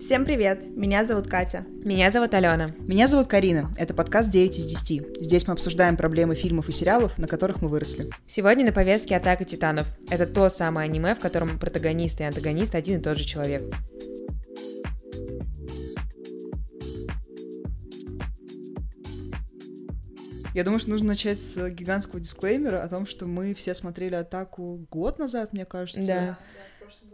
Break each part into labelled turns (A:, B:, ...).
A: Всем привет! Меня зовут Катя.
B: Меня зовут Алена.
C: Меня зовут Карина. Это подкаст 9 из 10. Здесь мы обсуждаем проблемы фильмов и сериалов, на которых мы выросли.
B: Сегодня на повестке «Атака титанов». Это то самое аниме, в котором протагонист и антагонист один и тот же человек.
C: Я думаю, что нужно начать с гигантского дисклеймера о том, что мы все смотрели «Атаку» год назад, мне кажется.
B: Да.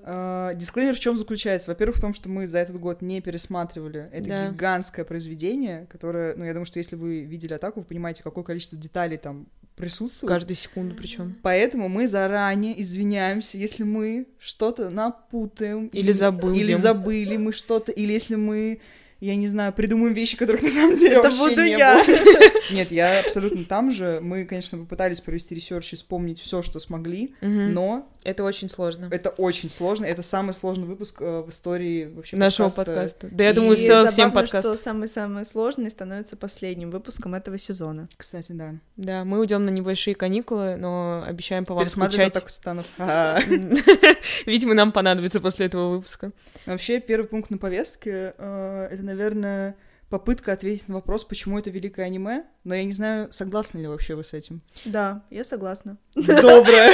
C: Э, дисклеймер в чем заключается? Во-первых, в том, что мы за этот год не пересматривали это
B: Да.
C: гигантское произведение, которое, ну, я думаю, что если вы видели атаку, вы понимаете, какое количество деталей там присутствует.
B: Каждую секунду причем.
C: Поэтому мы заранее извиняемся, если мы что-то напутаем.
B: Или забудем.
C: Или забыли мы что-то, или если мы, я не знаю, придумаем вещи, которых на самом деле
A: Это
C: вообще
A: буду
C: не
A: я.
C: было. Нет, я абсолютно там же. Мы, конечно, попытались провести research и вспомнить все, что смогли,
B: Мгм.
C: но
B: Это очень сложно.
C: это очень сложно. Это самый сложный выпуск э, в истории вообще
B: Нашего
C: подкаста.
B: подкаста. Да я
C: И
B: думаю, все,
A: забавно,
B: всем
A: что
B: подкастов.
A: самый-самый сложный становится последним выпуском этого сезона.
C: Кстати, да.
B: Да, мы уйдем на небольшие каникулы, но обещаем по вам
C: Пересматривать
B: скучать. Видимо, нам понадобится после этого выпуска.
C: Вообще, первый пункт на повестке э, это, наверное, попытка ответить на вопрос, почему это великое аниме, но я не знаю, согласны ли вообще вы с этим.
A: Да, я согласна.
C: Доброе.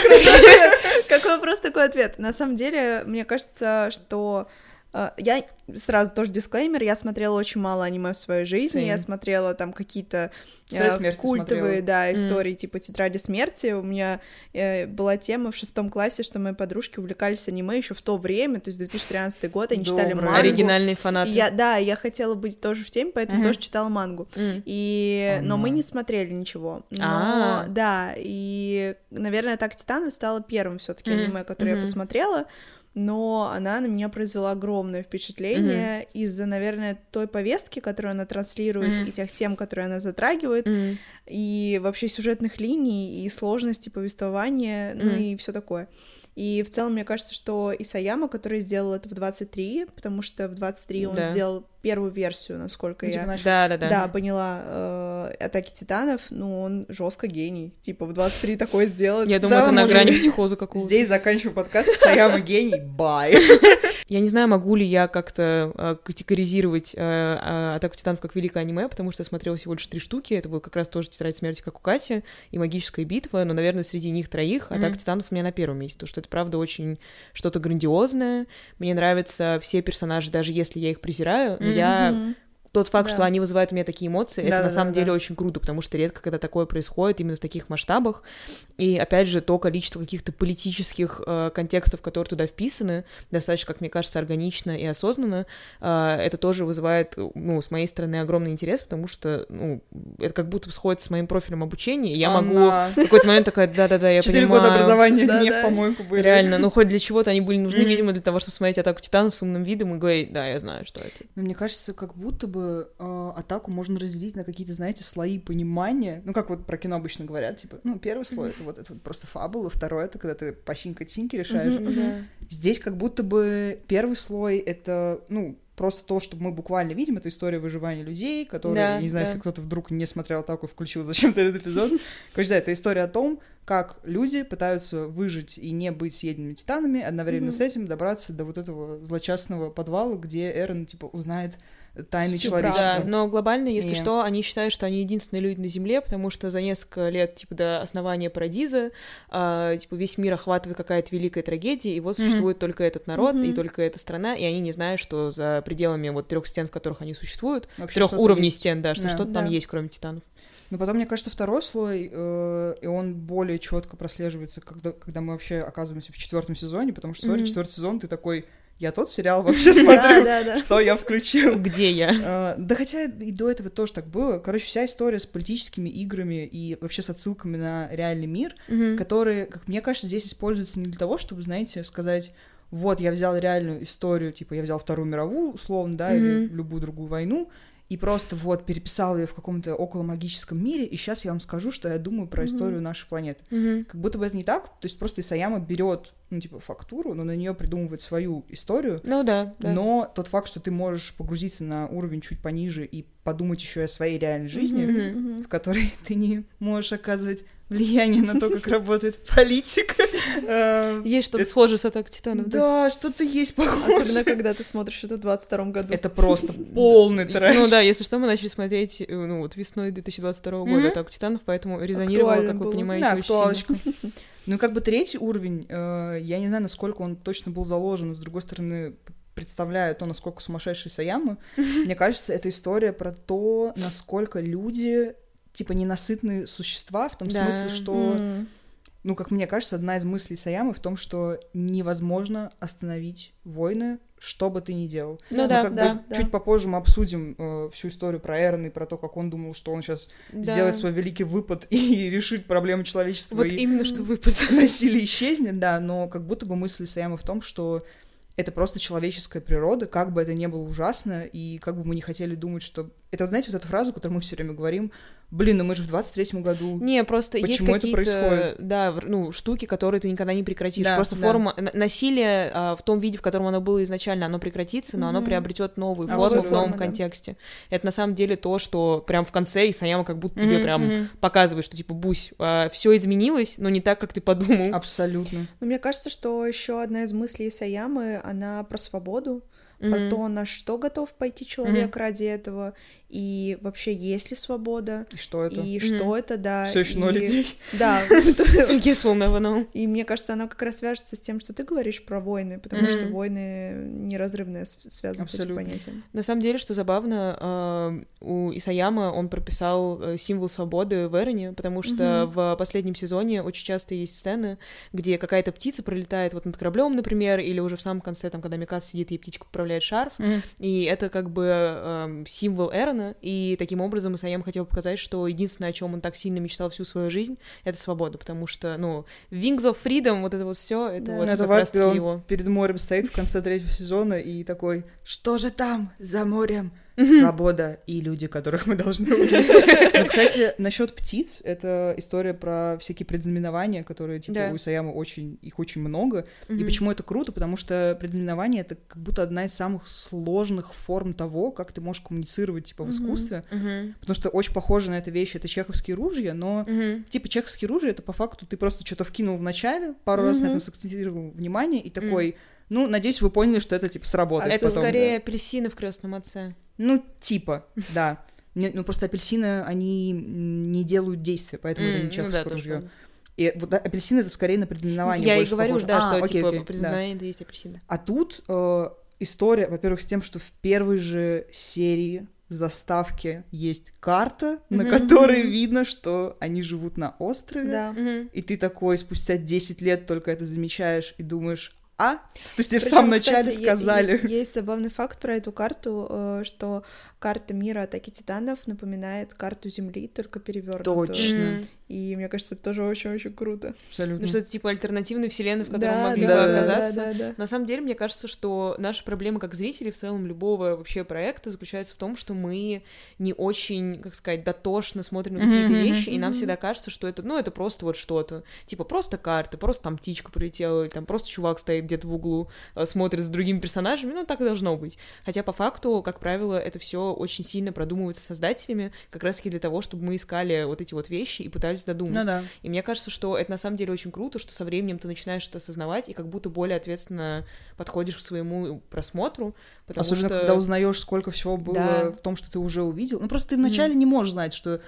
A: Какой вопрос, такой ответ. На самом деле, мне кажется, что я сразу тоже дисклеймер, я смотрела очень мало аниме в своей жизни,
B: Same.
A: я смотрела там какие-то э, культовые,
C: смотрела.
A: да, истории типа «Тетради смерти». У меня э, была тема в шестом классе, что мои подружки увлекались аниме еще в то время, то есть 2013 год, они читали
C: Доброе.
A: мангу.
B: Оригинальные фанаты.
A: я, да, я хотела быть тоже в теме, поэтому
C: Мгм.
A: тоже читала мангу.
B: М.
A: И... Но мы не смотрели ничего. Но,
B: А.
A: да, и, наверное, «Атака титанов» стала первым все таки
B: Мгм,
A: аниме, которое
B: мгм.
A: я посмотрела, но она на меня произвела огромное впечатление из-за, наверное, той повестки, которую она транслирует,
B: Мгм.
A: и тех тем, которые она затрагивает,
B: М.
A: и вообще сюжетных линий, и сложности повествования, ну
B: Мгм.
A: и все такое. И в целом, мне кажется, что Исаяма, который сделал это в 23, потому что в 23 он
B: Да.
A: сделал первую версию, насколько
C: Ну,
A: я
C: типа, начал-
B: Да, да, да.
A: да, поняла. э, Атаки титанов, ну, он жестко гений. Типа, в 23 такое сделать.
B: Я думаю, это на грани психоза какого-то.
C: Здесь заканчиваю подкаст. Саяма гений. Бай.
B: Я не знаю, могу ли я как-то э, категоризировать э, э, «Атаку титанов» как великое аниме, потому что я смотрела всего лишь три штуки. Это был как раз тоже «Тетрадь смерти», как у Кати, и «Магическая битва», но, наверное, среди них троих. «Атака титанов» у меня на первом месте, потому что это, правда, очень что-то грандиозное. Мне нравятся все персонажи, даже если я их презираю, но я... Тот факт,
A: Да.
B: что они вызывают у меня такие эмоции, это на
C: Да-да-да-да.
B: самом деле очень круто, потому что редко, когда такое происходит именно в таких масштабах. И опять же, то количество каких-то политических э, контекстов, которые туда вписаны, достаточно, как мне кажется, органично и осознанно, э, это тоже вызывает, ну, с моей стороны, огромный интерес, потому что, ну, это как будто сходит с моим профилем обучения, и я могу
C: Она-
B: в какой-то момент такая, да-да-да, я
C: Четыре
B: понимаю.
C: года образования
A: Да,
C: не
A: да.
C: в помойку были.
B: Реально, ну хоть для чего-то они были нужны, видимо, для того, чтобы смотреть атаку титанов с умным видом и говорить, да, я знаю, что это.
C: Но мне кажется, как будто бы э, атаку можно разделить на какие-то, знаете, слои понимания. Ну, как вот про кино обычно говорят, типа, ну, первый слой это вот это вот просто фабула, второй это когда ты по синька-тиньке решаешь. Здесь как будто бы первый слой это, ну, просто то, что мы буквально видим, это история выживания людей, которые,
B: Да,
C: не знаю,
B: да.
C: если кто-то вдруг не смотрел атаку и включил зачем-то этот эпизод. Короче, да, это история о том, как люди пытаются выжить и не быть съеденными титанами, одновременно
A: Мгм.
C: с этим добраться до вот этого злочастного подвала, где Эрон, типа, узнает тайны
A: Всю
C: человечества.
B: Да, но глобально, если
C: И-
B: что, они считают, что они единственные люди на Земле, потому что за несколько лет, типа, до основания Парадиза, а, типа, весь мир охватывает какая-то великая трагедия, и вот
C: Мгм.
B: существует только этот народ и
A: Мгм.
B: только эта страна, и они не знают, что за пределами вот трех стен, в которых они существуют,
C: Вообще
B: трех уровней
C: есть.
B: стен, да, что
C: Да.
B: что-то там
A: Да.
B: есть, кроме титанов.
C: Но потом, мне кажется, второй слой, э, и он более четко прослеживается, когда, когда мы вообще оказываемся в четвертом сезоне, потому что, смотри,
B: Мгм.
C: четвертый сезон, ты такой, я тот сериал вообще смотрю, что я включил.
B: Где я?
C: А, Да хотя и до этого тоже так было. Короче, вся история с политическими играми и вообще с отсылками на реальный мир, которые, как мне кажется, здесь используются не для того, чтобы, знаете, сказать, вот, я взял реальную историю, типа, я взял Вторую мировую, условно, да, или любую другую войну, и просто вот переписал ее в каком-то околомагическом мире, и сейчас я вам скажу, что я думаю про
A: Мгм.
C: историю нашей планеты.
B: Мгм.
C: Как будто бы это не так, то есть просто Исаяма берет, ну, типа, фактуру, но на нее придумывает свою историю,
B: Ну да, да.
C: но тот факт, что ты можешь погрузиться на уровень чуть пониже и подумать еще о своей реальной жизни.
B: Мгм.
C: в которой ты не можешь оказывать влияние на то, как работает политика. Э,
B: Есть что-то схожее с Атакой Титанов, да?
C: Да, что-то есть
A: Особенно,
C: похожее.
A: когда ты смотришь это в 22 году.
C: Это просто полный
B: И-
C: трэш.
B: Ну да, если что, мы начали смотреть, э, ну вот весной 2022 года. Атаку Титанов, поэтому резонировало, как вы понимаете, очень сильно.
C: Ну, как бы третий уровень, э, я не знаю, насколько он точно был заложен, но, с другой стороны, п- представляя то, насколько сумасшедший Саямы, мне кажется, это история про то, насколько люди, типа, ненасытные существа, в том
B: Да.
C: смысле, что,
A: М.
C: ну, как мне кажется, одна из мыслей Саямы в том, что невозможно остановить войны, что бы ты ни делал.
B: Ну
C: Ну,
B: да,
C: как
A: да,
C: бы
A: да.
C: чуть попозже мы обсудим э, всю историю про Эрона и про то, как он думал, что он сейчас
B: Да.
C: сделает свой великий выпад и решит проблемы человечества
B: Вот
C: и
B: именно что выпад.
C: насилие исчезнет, да, но как будто бы мысль Саяма в том, что это просто человеческая природа, как бы это ни было ужасно, и как бы мы не хотели думать, что... Это, вот знаете, вот эту фразу, которую мы все время говорим, блин, ну мы же в 23-м году...
B: Не, просто есть
C: Почему это
B: какие-то,
C: происходит?
B: да, ну, штуки, которые ты никогда не прекратишь.
C: Да,
B: просто
C: да.
B: форма н- насилия а, в том виде, в котором оно было изначально, оно прекратится, но оно
A: Мгм.
B: приобретет новую
C: Новую
B: форму в новом
A: форму, да.
B: контексте. Это на самом деле то, что прям в конце Исаяма как будто тебе
C: Мгм,
B: прям
C: мгм.
B: показывает, что типа, Бусь, все изменилось, но не так, как ты подумал.
C: Абсолютно.
A: Но мне кажется, что еще одна из мыслей Саямы, она про свободу, про
B: Мгм.
A: то, на что готов пойти человек ради этого, и вообще есть ли свобода,
C: И что это?
A: и что это, да.
C: Все еще
A: и-
C: ноль людей.
A: Да,
B: Guess we'll never know.
A: и мне кажется, она как раз свяжется с тем, что ты говоришь про войны, потому что войны неразрывно связаны с этим понятием.
B: На самом деле, что забавно, э, у Исаяма он прописал э, символ свободы в Эроне, потому что в последнем сезоне очень часто есть сцены, где какая-то птица пролетает вот над кораблем, например, или уже в самом конце, там, когда Микас сидит и птичка поправляет шарф, и это как бы эм, символ Эрона, и таким образом Исаям хотел показать, что единственное, о чем он так сильно мечтал всю свою жизнь, это свобода, потому что, ну, Wings of Freedom, вот это вот все, это
A: Да.
B: вот
C: Ну, это
B: как
C: когда он
B: его.
C: перед морем стоит в конце третьего сезона и такой, что же там за морем? Свобода и люди, которых мы должны убить. Ну, кстати, насчет птиц, это история про всякие предзнаменования, которые, типа,
B: Да.
C: у Исаяма очень, их очень много. И почему это круто? Потому что предзнаменование — это как будто одна из самых сложных форм того, как ты можешь коммуницировать, типа, в искусстве. Потому что очень похоже на эту вещь, это чеховские ружья, но. Типа чеховские ружья, это по факту ты просто что-то вкинул в начале, пару раз на этом сакцентировал внимание, и такой, ну, надеюсь, вы поняли, что это, типа, сработает
B: Это
C: потом.
B: скорее апельсины в крестном отце.
C: Ну, типа, да. Не- ну, просто апельсины, они не делают действия, поэтому это не
B: ну да,
C: чеховское ружье. И вот а, апельсин это скорее на предзнаменование
B: Я и
C: больше
B: говорю, да,
C: А,
B: что типа
C: да.
B: признание это есть апельсины.
C: А тут э, история, во-первых, с тем, что в первой же серии заставки есть карта, на
B: Мгм.
C: которой видно, что они живут на острове.
A: Да.
C: И ты такой спустя 10 лет только это замечаешь и думаешь, а? То есть тебе в самом начале
A: кстати, е-
C: сказали.
A: Есть забавный факт про эту карту, э, что карта мира атаки титанов напоминает карту Земли, только перевернутую.
C: Точно.
A: И мне кажется, это тоже очень-очень круто.
C: Абсолютно.
B: Ну что это типа альтернативной вселенной, в которой
A: Да,
B: мы могли
C: да,
B: бы
C: да,
B: оказаться.
A: Да, да, да.
B: На самом деле, мне кажется, что наша проблема как зрителей в целом любого вообще проекта заключается в том, что мы не очень, как сказать, дотошно смотрим на какие-то
C: мгм,
B: вещи, и нам
A: мгм.
B: всегда кажется, что это, ну, это просто вот что-то. Типа просто карта, просто там птичка прилетела, или там просто чувак стоит где-то в углу, э, смотрит с другими персонажами, ну, так и должно быть. Хотя по факту, как правило, это все очень сильно продумывается создателями, как раз-таки для того, чтобы мы искали вот эти вот вещи и пытались додумать.
C: Ну да.
B: И мне кажется, что это на самом деле очень круто, что со временем ты начинаешь это осознавать и как будто более ответственно подходишь к своему просмотру, потому
C: Особенно,
B: что...
C: когда узнаешь, сколько всего было
B: Да.
C: в том, что ты уже увидел. Ну просто ты вначале не можешь знать, что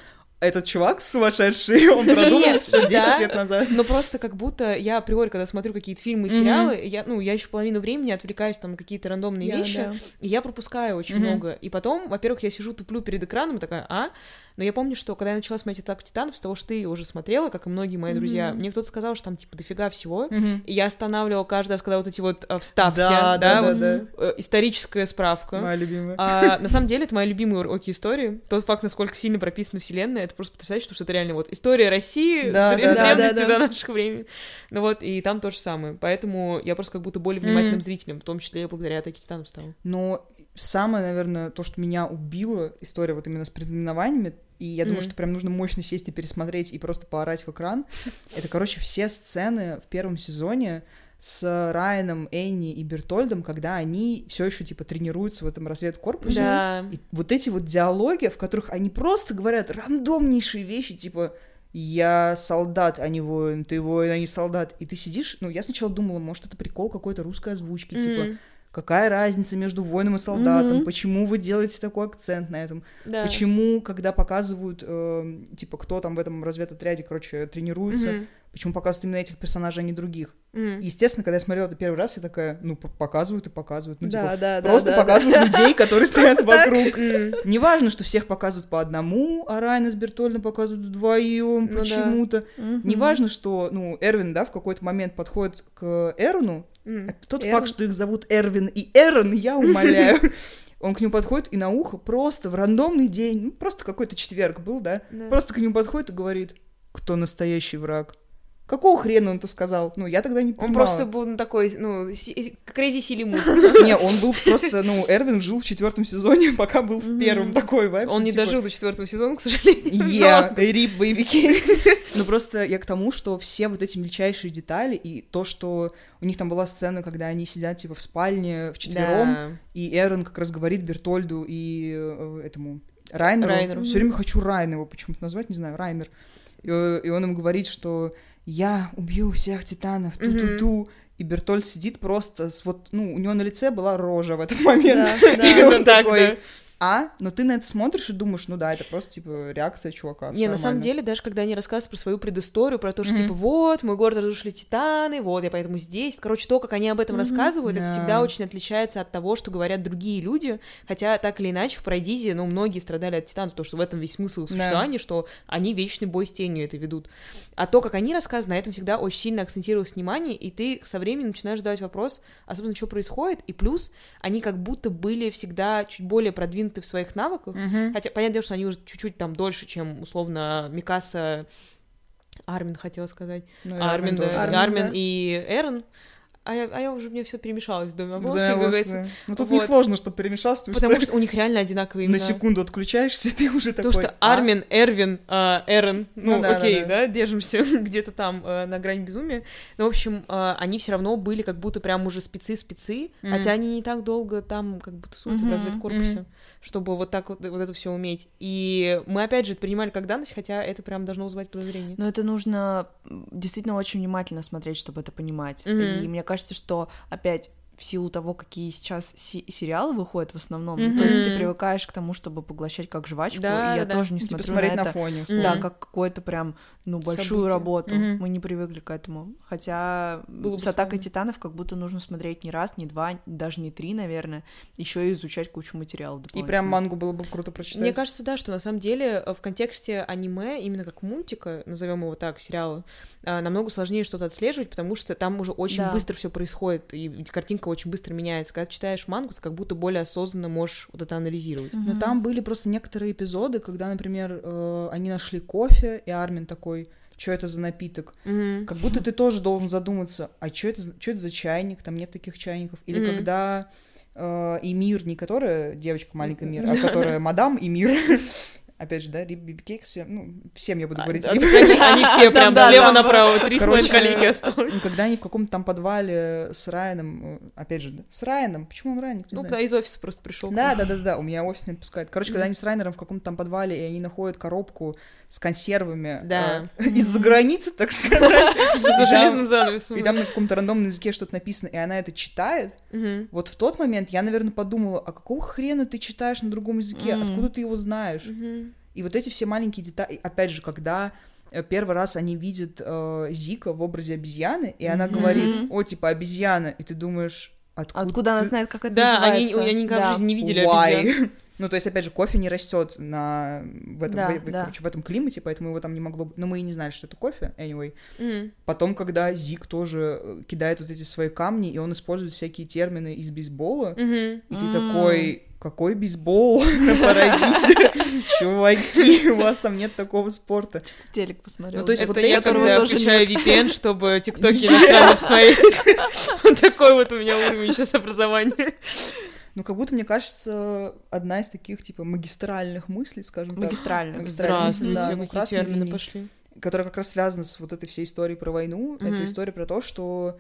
C: этот чувак сумасшедший, он продумал все 10
B: да.
C: лет назад.
B: Но просто как будто я априори, когда смотрю какие-то фильмы и сериалы, я, ну, я еще половину времени отвлекаюсь там на какие-то рандомные вещи, и я пропускаю очень много. И потом, во-первых, я сижу, туплю перед экраном и такая, а? Но я помню, что когда я начала смотреть «Атаку титанов», с того, что ты её уже смотрела, как и многие мои друзья,
A: Мгм.
B: мне кто-то сказал, что там, типа, дофига всего.
C: Мгм.
B: И я останавливала каждый раз, когда вот эти вот э, вставки,
C: Да, да, да,
B: вот,
C: да.
B: э, историческая справка.
C: Моя любимая.
B: А, на самом деле, это мои любимые уроки истории. Тот факт, насколько сильно прописана вселенная, это просто потрясающе, потому что это реально вот история России
C: Да,
B: с,
C: да,
B: с
C: да,
B: древности
A: да, да.
B: до наших времен. Ну вот, и там то же самое. Поэтому я просто как будто более внимательным зрителем, в том числе и благодаря Атаке Титанов стала.
C: Но самое, наверное, то, что меня убило, история вот именно с предзнаменованиями, и я думаю,
B: Мгм.
C: что прям нужно мощно сесть и пересмотреть, и просто поорать в экран, это, короче, все сцены в первом сезоне с Райаном, Энни и Бертольдом, когда они все еще типа тренируются в этом разведкорпусе.
B: Да.
C: И вот эти вот диалоги, в которых они просто говорят рандомнейшие вещи, типа я солдат, а не воин, ты воин, а не солдат. И ты сидишь, ну, я сначала думала, может, это прикол какой-то русской озвучки, типа,
B: Мгм.
C: Какая разница между воином и солдатом,
A: Мгм.
C: почему вы делаете такой акцент на этом,
B: Да.
C: почему, когда показывают, э, типа, кто там в этом разведотряде, короче, тренируется,
B: Мгм.
C: Почему показывают именно этих персонажей, а не других.
B: Мгм.
C: Естественно, когда я смотрела это первый раз, я такая, ну, показывают и показывают, ну,
A: Да,
C: типа,
A: да,
C: просто
A: да,
C: показывают
A: да.
C: людей, которые стоят вокруг. Неважно, что всех показывают по одному, а Райана с Бертольдом показывают вдвоем
B: Ну да.
C: почему-то. Неважно, что, ну, Эрвин, да, в какой-то момент подходит к Эрону, а тот факт, что их зовут Эрвин и Эрон, я умоляю. Он к нему подходит и на ухо просто в рандомный день, ну, просто какой-то четверг был, да,
B: Да.
C: просто к нему подходит и говорит, кто настоящий враг. Какого хрена он это сказал? Ну, я тогда не
B: Он
C: понимала.
B: просто был ну, такой, ну, крейзи силимут.
C: Не, он был просто, ну, Эрвин жил в четвертом сезоне, пока был в первом такой вайб.
B: Он не
C: типа,
B: дожил до четвертого сезона, к сожалению.
C: Rip baby cake. Ну просто я к тому, что все вот эти мельчайшие детали и то, что у них там была сцена, когда они сидят типа в спальне вчетвером,
B: Да.
C: и Эрон как раз говорит Бертольду и э, этому Райнеру. Все время хочу Райна его почему-то назвать, не знаю, Райнер. И, э, и он им говорит, что я убью всех титанов, ту-ту-ту. И Бертольд сидит просто с вот, ну, у него на лице была рожа в этот момент.
A: Да, да.
C: Такой,
B: да.
C: А, но ты на это смотришь и думаешь, ну да, это просто, типа, реакция чувака.
B: Не, на самом деле, даже когда они рассказывают про свою предысторию, про то, что,
C: Мгм.
B: типа, вот, мой город разрушили титаны, вот, я поэтому здесь. Короче, то, как они об этом
A: Мгм.
B: рассказывают, это
C: Да.
B: всегда очень отличается от того, что говорят другие люди. Хотя, так или иначе, в Пройдизе, ну, многие страдали от титанов, потому что в этом весь смысл существования, что они вечный бой с тенью это ведут. А то, как они рассказаны, на этом всегда очень сильно акцентировалось внимание, и ты со временем начинаешь задавать вопрос, а, собственно, что происходит, и плюс они как будто были всегда чуть более продвинуты в своих навыках,
C: Мгм.
B: Хотя, понятное дело, что они уже чуть-чуть там дольше, чем, условно, Микаса... Армин хотела сказать.
C: Ну, и
B: Армин, да.
C: тоже.
A: Армин,
B: Армин
A: да.
B: и Эрон. А я, а я уже, мне все перемешалось в Доме
C: Да,
B: Облонских, как
C: господи.
B: говорится.
C: Ну тут
B: Вот.
C: несложно, чтобы перемешалось, потому,
B: Потому
C: что,
B: что у них реально одинаковые
C: на
B: имена.
C: секунду отключаешься, и ты уже такой...
B: Потому что
C: «А?»
B: Армин, Эрвин, а, Эрон, ну,
C: Ну да,
B: окей,
C: да,
B: да,
C: да.
B: держимся где-то там э, на грани безумия. Но, в общем, э, они все равно были как будто прям уже спецы-спецы,
C: Мгм.
B: хотя они не так долго там как будто тусуются в
A: Мгм,
B: разведкорпусе,
C: мгм.
B: Чтобы вот так вот, вот это все уметь. И мы, опять же, это принимали как данность, хотя это прям должно вызывать подозрение.
A: Но это нужно действительно очень внимательно смотреть, чтобы это понимать.
B: Мгм.
A: И мне кажется, что опять в силу того, какие сейчас сериалы выходят в основном, ну, то есть ты привыкаешь к тому, чтобы поглощать как жвачку,
B: Да,
A: и я
B: да,
A: тоже не
C: Типа
A: смотрю
C: смотреть
A: на
C: на
A: это.
C: фоне. Условно.
A: Да, как какую-то прям, ну, большую
B: Событие.
A: работу.
C: Мгм.
A: Мы не привыкли к этому. Хотя
B: Было бы
A: с атакой титанов как будто нужно смотреть не раз, не два, даже не три, наверное, еще и изучать кучу материалов.
C: И прям мангу было бы круто прочитать.
B: Мне кажется, да, что на самом деле э, в контексте аниме, именно как мультика, назовем его так, сериала, э, намного сложнее что-то отслеживать, потому что там уже очень
A: Да.
B: быстро все происходит, и картинка очень быстро меняется. Когда читаешь мангу, ты как будто более осознанно можешь вот это анализировать.
A: Мгм.
C: Но там были просто некоторые эпизоды, когда, например, э, они нашли кофе, и Армин такой, что это за напиток?
B: Мгм.
C: Как будто ты тоже должен задуматься, а что это, за- чё это за чайник? Там нет таких чайников. Или
B: Мгм.
C: когда э, Эмир, не которая девочка маленькая Мир, а которая мадам Эмир, опять же, да, Биби Кейк, всем, ну, всем я буду
B: А,
C: говорить.
B: да. Они они все прям
A: да,
B: слева
A: да.
B: направо, три
C: Короче,
B: коллеги осталось.
C: Ну, когда они в каком-то там подвале с Райаном, э, опять же, да, с Райаном, почему он Райан, никто не
B: Ну,
C: знает.
B: когда из офиса просто пришел.
C: Да, да, да, да, у меня офис не отпускает. Короче, когда они с Райнером в каком-то там подвале, и они находят коробку с консервами
B: Да.
C: э, из-за границы, так сказать.
B: За железным занавесом.
C: И там на каком-то рандомном языке что-то написано, и она это читает. Вот в тот момент я, наверное, подумала, а какого хрена ты читаешь на другом языке? Откуда ты его знаешь? И вот эти все маленькие детали, опять же, когда э, первый раз они видят э, Зика в образе обезьяны, и она говорит, о, типа, обезьяна, и ты думаешь, откуда,
A: Откуда она
C: ты-
A: знает, как это
B: Да, они,
A: называется?
B: они никогда в
A: Да.
B: жизни не видели
C: Why?
B: обезьян.
C: Ну, то есть, опять же, кофе не растет на... в, этом,
A: Да,
C: в- в-
A: да.
C: короче, в этом климате, поэтому его там не могло быть. Но мы и не знали, что это кофе, anyway.
B: Мгм.
C: Потом, когда Зик тоже э, кидает вот эти свои камни, и он использует всякие термины из бейсбола,
B: Мгм.
C: и ты
A: М.
C: такой, какой бейсбол на Парадисе? Чуваки, у вас там нет такого спорта.
A: Телек посмотрел.
C: Ну, то есть
B: Это
C: вот
B: я когда
A: тоже
B: включаю VPN, чтобы тиктоки иностранно посмотреть. Вот такой вот у меня уровень сейчас образования.
C: Ну, как будто, мне кажется, одна из таких, типа, магистральных мыслей, скажем так.
A: Магистральных.
C: Магистральных мыслей,
B: Здравствуйте,
C: да, ну,
B: какие термины
C: линии.
B: пошли.
C: которая как раз связана с вот этой всей историей про войну.
B: Мгм.
C: Это история про то, что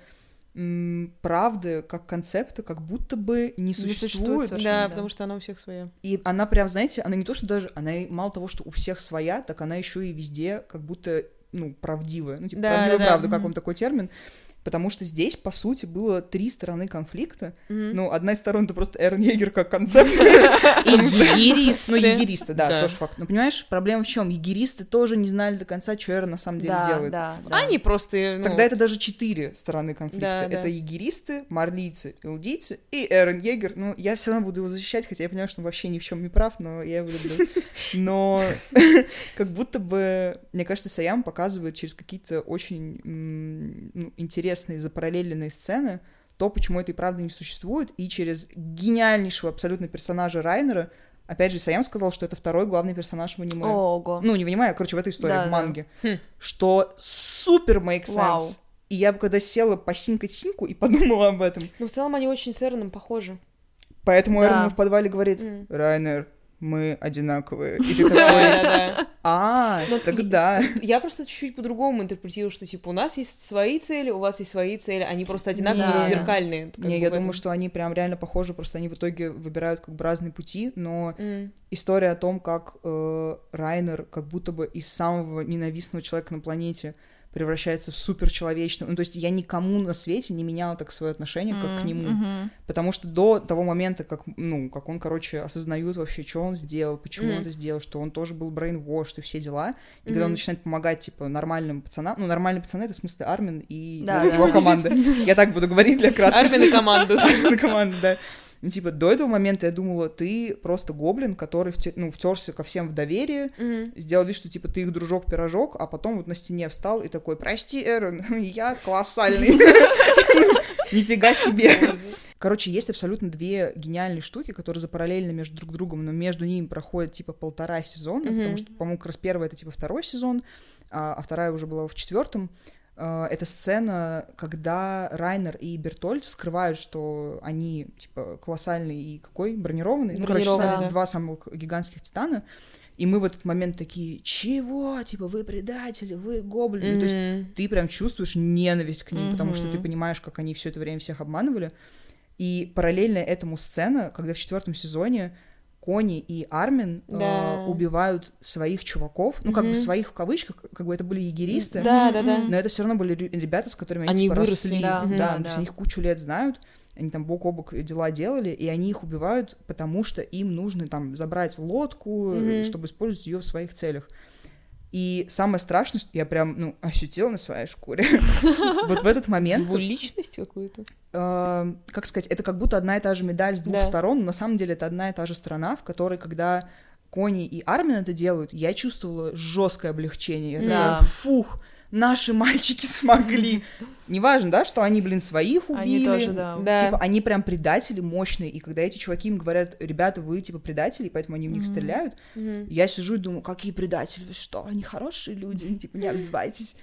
C: правды как концепта как будто бы не
A: Не
C: существует.
B: Да,
A: да.
B: потому что она у всех своя.
C: И она прям, знаете, она не то, что даже, она и мало того, что у всех своя, так она еще и везде как будто, ну, правдивая. Ну, типа,
B: Да,
C: правдивая
B: да, да.
C: правда, как
A: Мгм.
C: вам такой термин? Потому что здесь, по сути, было три стороны конфликта.
B: Мгм.
C: Ну, одна из сторон — это просто Эрн Егер как концепт.
B: И егеристы.
C: Ну, егеристы, да, тоже факт. Но понимаешь, проблема в чем? Егеристы тоже не знали до конца, что Эрн на самом деле делает.
B: Они просто, ну,
C: Тогда это даже четыре стороны конфликта. Это егеристы, марлийцы, илдийцы и Эрен Егер. Ну, я все равно буду его защищать, хотя я понимаю, что он вообще ни в чем не прав, но я его люблю. Но как будто бы, мне кажется, Саям показывает через какие-то очень ну, интересные запараллеленные сцены то, почему это и правда не существует, и через гениальнейшего абсолютно персонажа Райнера, опять же, Саям сказал, что это второй главный персонаж в аниме.
A: Ого.
C: Ну, не а, короче, в этой истории,
A: Да,
C: в
A: да.
C: манге.
B: Хм.
C: Что супер make sense.
A: Вау.
C: И я бы когда села посинькать синьку и подумала об этом.
B: Ну, в целом они очень с Эроном похожи.
C: Поэтому
A: Да.
C: Эрон в подвале говорит,
B: М.
C: Райнер, мы одинаковые. И ты такой,
B: Да-да-да.
C: а,
B: Ну,
C: тогда.
B: Я просто чуть-чуть по-другому интерпретирую, что, типа, у нас есть свои цели, у вас есть свои цели, они просто одинаковые, но зеркальные.
C: Не, я думаю, что они прям реально похожи, просто они в итоге выбирают как бы разные пути, но история о том, как э, Райнер как будто бы из самого ненавистного человека на планете превращается в суперчеловечного. Ну, то есть я никому на свете не меняла так свое отношение, как к
A: М,
C: нему.
A: мгм.
C: Потому что до того момента, как, ну, как он, короче, осознает вообще, что он сделал, почему он
B: Мгм.
C: это сделал, что он тоже был brainwashed и все дела, и когда
B: Мгм.
C: он начинает помогать, типа, нормальным пацанам, ну, нормальные пацаны, это в смысле Армин и
A: Да,
C: его
A: да.
C: команда. Я так буду говорить для краткости.
B: Армин и команда.
C: Армин и команда, да. Ну, типа, до этого момента я думала, ты просто гоблин, который, вте- ну, втерся ко всем в доверие,
B: Мгм.
C: сделал вид, что, типа, ты их дружок-пирожок, а потом вот на стене встал и такой, прости, Эрон, я колоссальный. Нифига себе. Короче, есть абсолютно две гениальные штуки, которые запараллельны между друг другом, но между ними проходит, типа, полтора сезона, потому что, по-моему, как раз первый — это, типа, второй сезон, а, а вторая уже была в четвертом. А, Это сцена, когда Райнер и Бертольд вскрывают, что они, типа, колоссальные и какой? Бронированный? Ну, короче, сами
B: да.
C: два самых гигантских титана. И мы в этот момент такие, чего? Типа, вы предатели, вы гоблины. Ну, То есть ты прям чувствуешь ненависть к ним, потому что ты понимаешь, как они все это время всех обманывали. И параллельно этому сцена, когда в четвертом сезоне Кони и Армин э,
B: Да.
C: убивают своих чуваков, ну как бы
B: Мгм.
C: своих в кавычках, как бы это были егеристы,
B: Да, да, да.
C: Но это все равно были ребята, с которыми они,
B: Они
C: типа,
B: выросли,
C: росли,
A: да.
C: да,
A: Да,
C: то есть
A: да.
C: они их кучу лет знают, они там бок о бок дела делали, и они их убивают, потому что им нужно там забрать лодку, э,
B: Мгм.
C: чтобы использовать ее в своих целях. И самое страшное, что я прям, ну, ощутила на своей шкуре. Вот в этот момент,
B: Двуличность какую-то.
C: э, как сказать, это как будто одна и та же медаль с двух сторон, но на самом деле это одна и та же страна, в которой, когда Кони и Армин это делают, я чувствовала жесткое облегчение. Я такая, фух, наши мальчики смогли. Неважно, да, что они, блин, своих убили.
A: Они тоже, да.
B: Да.
C: Типа, они прям предатели мощные, и когда эти чуваки им говорят, ребята, вы, типа, предатели, поэтому они в них
A: Мгм.
C: стреляют,
B: Мгм.
C: я сижу и думаю, какие предатели, вы что, они хорошие люди, типа, не обзывайтесь.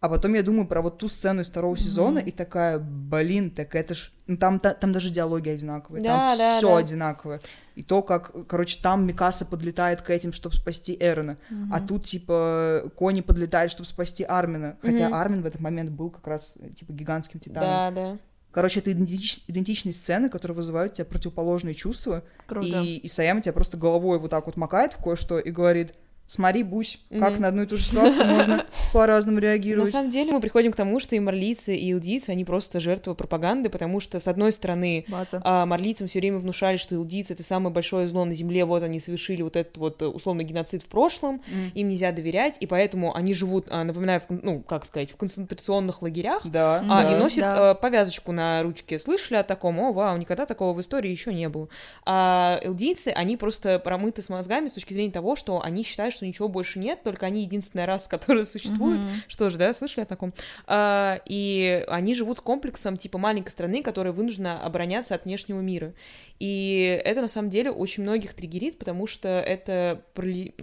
C: А потом я думаю про вот ту сцену из второго сезона и такая, блин, так это ж... Ну, там, та- там даже диалоги одинаковые,
B: Да,
C: там
B: да,
C: все
B: да.
C: одинаковое. И то, как, короче, там Микаса подлетает к этим, чтобы спасти Эрона, а тут, типа, Кони подлетает, чтобы спасти Армина. Хотя
B: Мгм.
C: Армин в этот момент был как раз, э, типа, гигантским титаном.
B: Да, да.
C: Короче, это идентич- идентичные сцены, которые вызывают у тебя противоположные чувства.
A: Круто.
C: И, и Саяма тебя просто головой вот так вот макает в кое-что и говорит, смотри, Бусь, как
B: Мгм.
C: на одну и ту же ситуацию можно по-разному
B: На
C: реагировать.
B: самом деле мы приходим к тому, что и марлийцы, и илдийцы, они просто жертвы пропаганды, потому что, с одной стороны, а марлийцам все время внушали, что илдийцы — это самое большое зло на Земле, вот они совершили вот этот вот э, условный геноцид в прошлом,
C: М.
B: им нельзя доверять, и поэтому они живут, а, напоминаю, в ну, как сказать, в концентрационных лагерях,
C: Да,
B: а,
C: да.
B: и носит
A: Да.
B: э, повязочку на ручке. Слышали о таком? О, вау, никогда такого в истории еще не было. А элдийцы, они просто промыты с мозгами с точки зрения того, что они считают, что ничего больше нет, только они единственная раса, которая существует.
A: Мгм.
B: Что же, да, слышали о таком? А, и они живут с комплексом типа маленькой страны, которая вынуждена обороняться от внешнего мира. И это на самом деле очень многих триггерит, потому что это,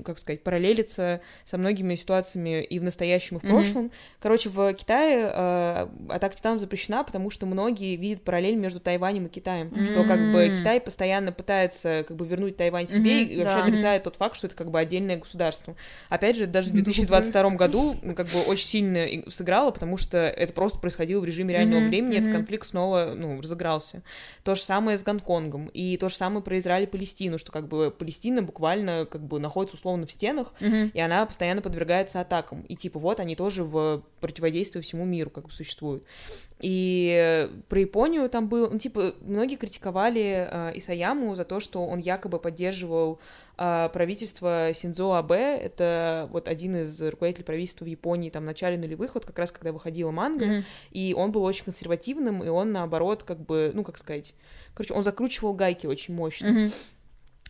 B: как сказать, параллелится со многими ситуациями и в настоящем, и в прошлом. Короче, в Китае э, атака титанов запрещена, потому что многие видят параллель между Тайванем и Китаем, что как бы. Китай постоянно пытается как бы вернуть Тайвань себе
C: Мгм,
B: и вообще
A: да.
B: отрицает тот факт, что это как бы отдельное государство. Государством. Опять же, даже в 2022 году как бы очень сильно сыграло, потому что это просто происходило в режиме реального mm-hmm, времени, mm-hmm. этот конфликт снова, ну, разыгрался. То же самое с Гонконгом, и то же самое про Израиль и Палестину, что как бы Палестина буквально как бы находится условно в стенах, mm-hmm. и она постоянно подвергается атакам. И типа вот они тоже в противодействии всему миру как бы существуют. И про Японию там был, ну, типа, многие критиковали э, Исаяму за то, что он якобы поддерживал э, правительство Синдзо Абе, это вот один из руководителей правительства в Японии там в начале нулевых, вот как раз когда выходила манга, mm-hmm. и он был очень консервативным, и он наоборот как бы, ну, как сказать, короче, он закручивал гайки очень мощно. Mm-hmm.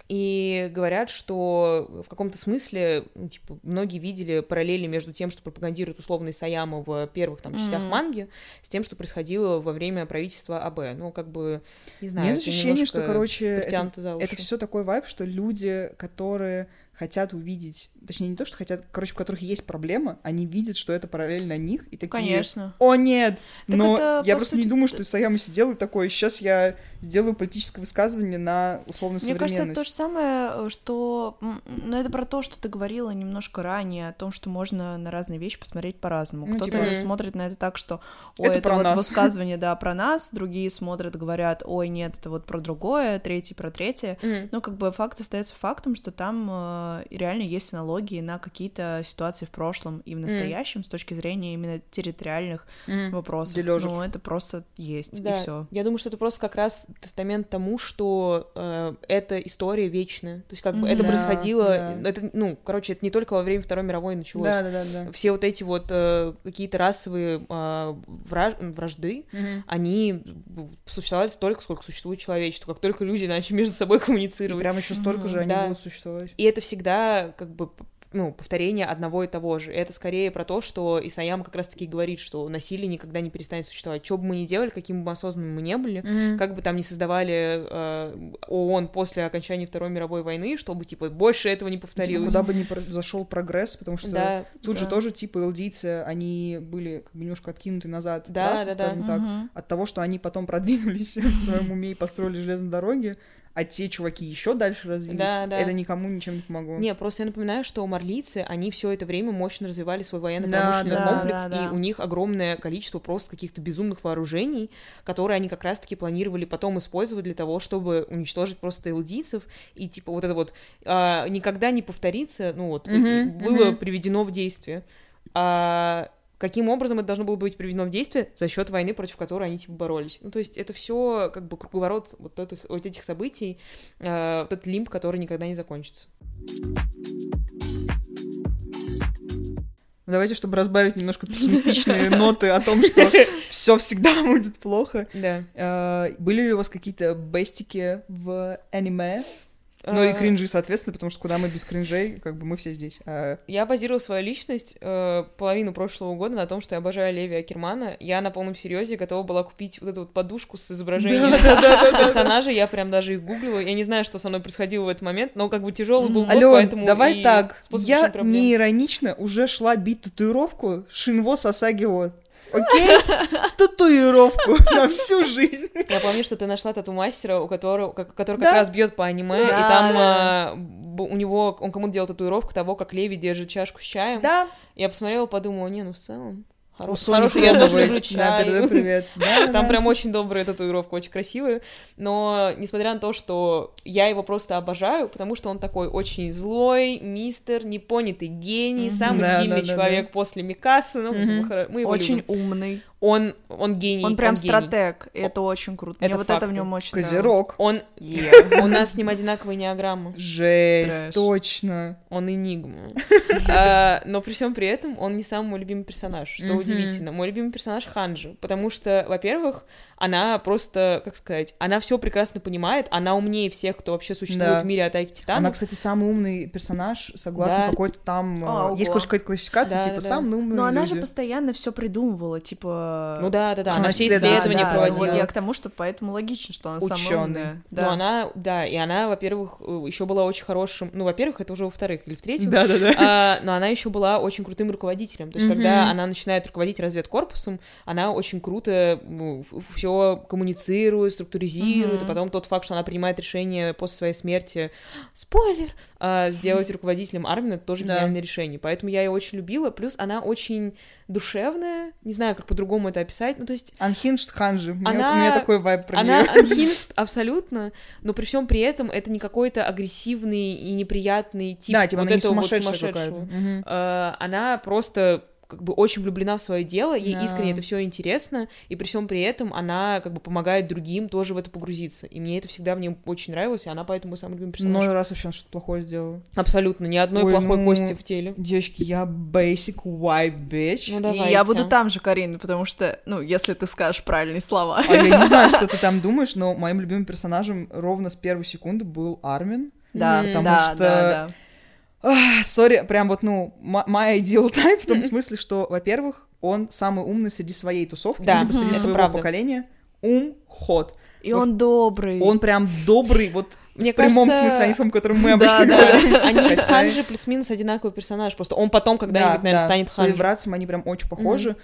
B: И говорят, что в каком-то смысле, ну, типа, многие видели параллели между тем, что пропагандирует условный Саяма в первых там частях mm-hmm. манги, с тем, что происходило во время правительства АБ. Ну, как бы, не знаю.
C: Нет ощущения, что, короче, это, это все такой вайб, что люди, которые хотят увидеть, точнее не то, что хотят, короче, у которых есть проблема, они видят, что это параллельно них, и такие,
A: Конечно.
C: о нет, так но я просто сути... не думаю, что Саяма сидел и такой, сейчас я сделаю политическое высказывание на условную
A: Мне
C: современность.
A: Мне кажется, это то же самое, что, ну это про то, что ты говорила немножко ранее, о том, что можно на разные вещи посмотреть по-разному. Ну, Кто-то типа... смотрит на это так, что, ой, это, это про вот нас. высказывание, да, про нас, другие смотрят, говорят, ой, нет, это вот про другое, третий про третье, mm-hmm. ну как бы факт остается фактом, что там э, реально есть аналогии на какие-то ситуации в прошлом и в настоящем mm. с точки зрения именно территориальных mm. вопросов. Дележек. Ну, это просто есть, да. и все.
B: Я думаю, что это просто как раз тестамент тому, что э, эта история вечная. То есть, как бы mm, это да, происходило. Да. Это, ну, короче, это не только во время Второй мировой началось.
C: Да, да, да, да.
B: Все вот эти вот э, какие-то расовые э, враж... вражды, mm-hmm. они существовали столько, сколько существует человечество. Как только люди начали между собой коммуницировать.
C: И прям еще столько mm-hmm. же они да. будут существовать.
B: И это всегда всегда как бы ну, повторение одного и того же. Это скорее про то, что Исаям как раз-таки говорит, что насилие никогда не перестанет существовать. Что бы мы ни делали, каким бы осознанным мы не были, mm-hmm. как бы там не создавали э, ООН после окончания Второй мировой войны, чтобы, типа, больше этого не повторилось.
C: Типа, куда бы ни произошел прогресс, потому что да, тут да. же тоже, типа, элдийцы, они были как бы немножко откинуты назад,
B: да, да, да,
C: так, mm-hmm. от того, что они потом продвинулись в своем уме и построили железные дороги, а те чуваки еще дальше развились, да, да. это никому ничем не помогло.
B: Не, просто я напоминаю, что марлийцы, они все это время мощно развивали свой военно-промышленный да, комплекс, да, да, и у них огромное количество просто каких-то безумных вооружений, которые они как раз-таки планировали потом использовать для того, чтобы уничтожить просто элдийцев, и типа вот это вот а, никогда не повторится, ну вот, mm-hmm, было mm-hmm. приведено в действие. А, каким образом это должно было быть приведено в действие за счет войны, против которой они типа боролись. Ну, то есть это все как бы круговорот вот этих, вот этих событий, э, вот этот лимб, который никогда не закончится.
C: Давайте, чтобы разбавить немножко пессимистичные ноты о том, что все всегда будет плохо.
B: Да.
C: Э, были ли у вас какие-то бестики в аниме? Ну и а. кринжи, соответственно, потому что куда мы без кринжей, как бы мы все здесь. А...
B: Я базировала свою личность э, половину прошлого года на том, что я обожаю Леви Акермана. Я на полном серьезе готова была купить вот эту вот подушку с изображением персонажей. Я прям даже их гуглила. Я не знаю, что со мной происходило в этот момент, но как бы тяжелый был год,
C: поэтому давай так. Я не иронично уже шла бить татуировку Шинво Сасагио окей? Татуировку на всю жизнь.
B: Я помню, что ты нашла тату-мастера, у которого, который как раз бьет по аниме, и там а, у него, он кому-то делал татуировку того, как Леви держит чашку с чаем.
C: Да.
B: Я посмотрела, подумала, не, ну в целом, Хороший, хороший, я тоже люблю чай. Да,
C: передаю привет. Да,
B: Там да. прям очень добрая татуировка, очень красивая. Но, несмотря на то, что я его просто обожаю, потому что он такой очень злой, мистер, непонятый гений, самый да, сильный да, человек да. после Микаса. Ну,
A: mm-hmm. мы его Очень любим. умный
B: он, он гений.
A: Он прям
B: он
A: стратег, и это очень круто. Это Мне вот это в нем очень
C: Козерог.
B: Он... Yeah. У нас с ним одинаковые неограммы.
C: Жесть, Трэш. точно.
B: Он энигма. а, но при всем при этом он не самый мой любимый персонаж, что mm-hmm. удивительно. Мой любимый персонаж Ханжи, потому что, во-первых, она просто, как сказать, она все прекрасно понимает, она умнее всех, кто вообще существует да. в мире Атаки Титанов.
C: Она, кстати, самый умный персонаж, согласно да. какой-то там... А, есть какая-то классификация, да, типа, да, самый умный
A: Но
C: люди.
A: она же постоянно все придумывала, типа...
B: Ну да, да, да, она, все исследования да, проводила.
A: Вот я к тому, что поэтому логично, что она Ученый. самая умная.
B: Да. Ну она, да, и она, во-первых, еще была очень хорошим... Ну, во-первых, это уже во-вторых или в-третьих.
C: Да, да, да.
B: А, но она еще была очень крутым руководителем. То есть, mm-hmm. когда она начинает руководить разведкорпусом, она очень круто ну, все коммуницирует структуризирует, mm-hmm. и потом тот факт, что она принимает решение после своей смерти, спойлер, э, сделать руководителем Армина, это тоже
C: Да.
B: гениальное решение. Поэтому я ее очень любила. Плюс она очень душевная, не знаю, как по-другому это описать. Ну, то есть
C: Unhinged Ханжи.
B: Она-
C: У меня такой вайб про
B: она
C: неё.
B: unhinged абсолютно, но при всем при этом это не какой-то агрессивный и неприятный тип
C: Да, типа
B: вот
C: она не
B: этого вот
C: сумасшедшая
B: сумасшедшего.
C: какая-то. Мгм.
B: Э, она просто как бы очень влюблена в свое дело, ей
C: Да.
B: искренне это все интересно, и при всем при этом она как бы помогает другим тоже в это погрузиться. И мне это всегда мне очень нравилось, и она поэтому самый любимый персонаж.
C: Ноль раз вообще она что-то плохое сделала.
B: Абсолютно, ни одной
C: Ой,
B: плохой
C: ну,
B: кости в теле.
C: Девочки, я basic white bitch.
B: Ну
A: И
B: давайте.
A: я буду там же, Карин, потому что, ну, если ты скажешь правильные слова.
C: А я не знаю, что ты там думаешь, но моим любимым персонажем ровно с первой секунды был Армин.
A: Да.
C: Потому
A: да,
C: что-
A: да, да.
C: Sorry, прям вот, ну, my ideal type в том смысле, что, во-первых, он самый умный среди своей тусовки,
B: Да,
C: ну, типа среди своего
B: правда.
C: поколения. Ум, ход.
A: И он добрый.
C: Он прям добрый, вот
B: Мне
C: в прямом
B: кажется,
C: смысле, а не в том, котором мы
A: Да,
C: обычно
A: да.
C: говорим.
B: Они с
C: Хотя-
B: Ханжи плюс-минус одинаковый персонаж, просто он потом когда-нибудь,
C: Да,
B: наверное,
C: да.
B: станет
C: По
B: Ханжи.
C: вибрациям они прям очень похожи.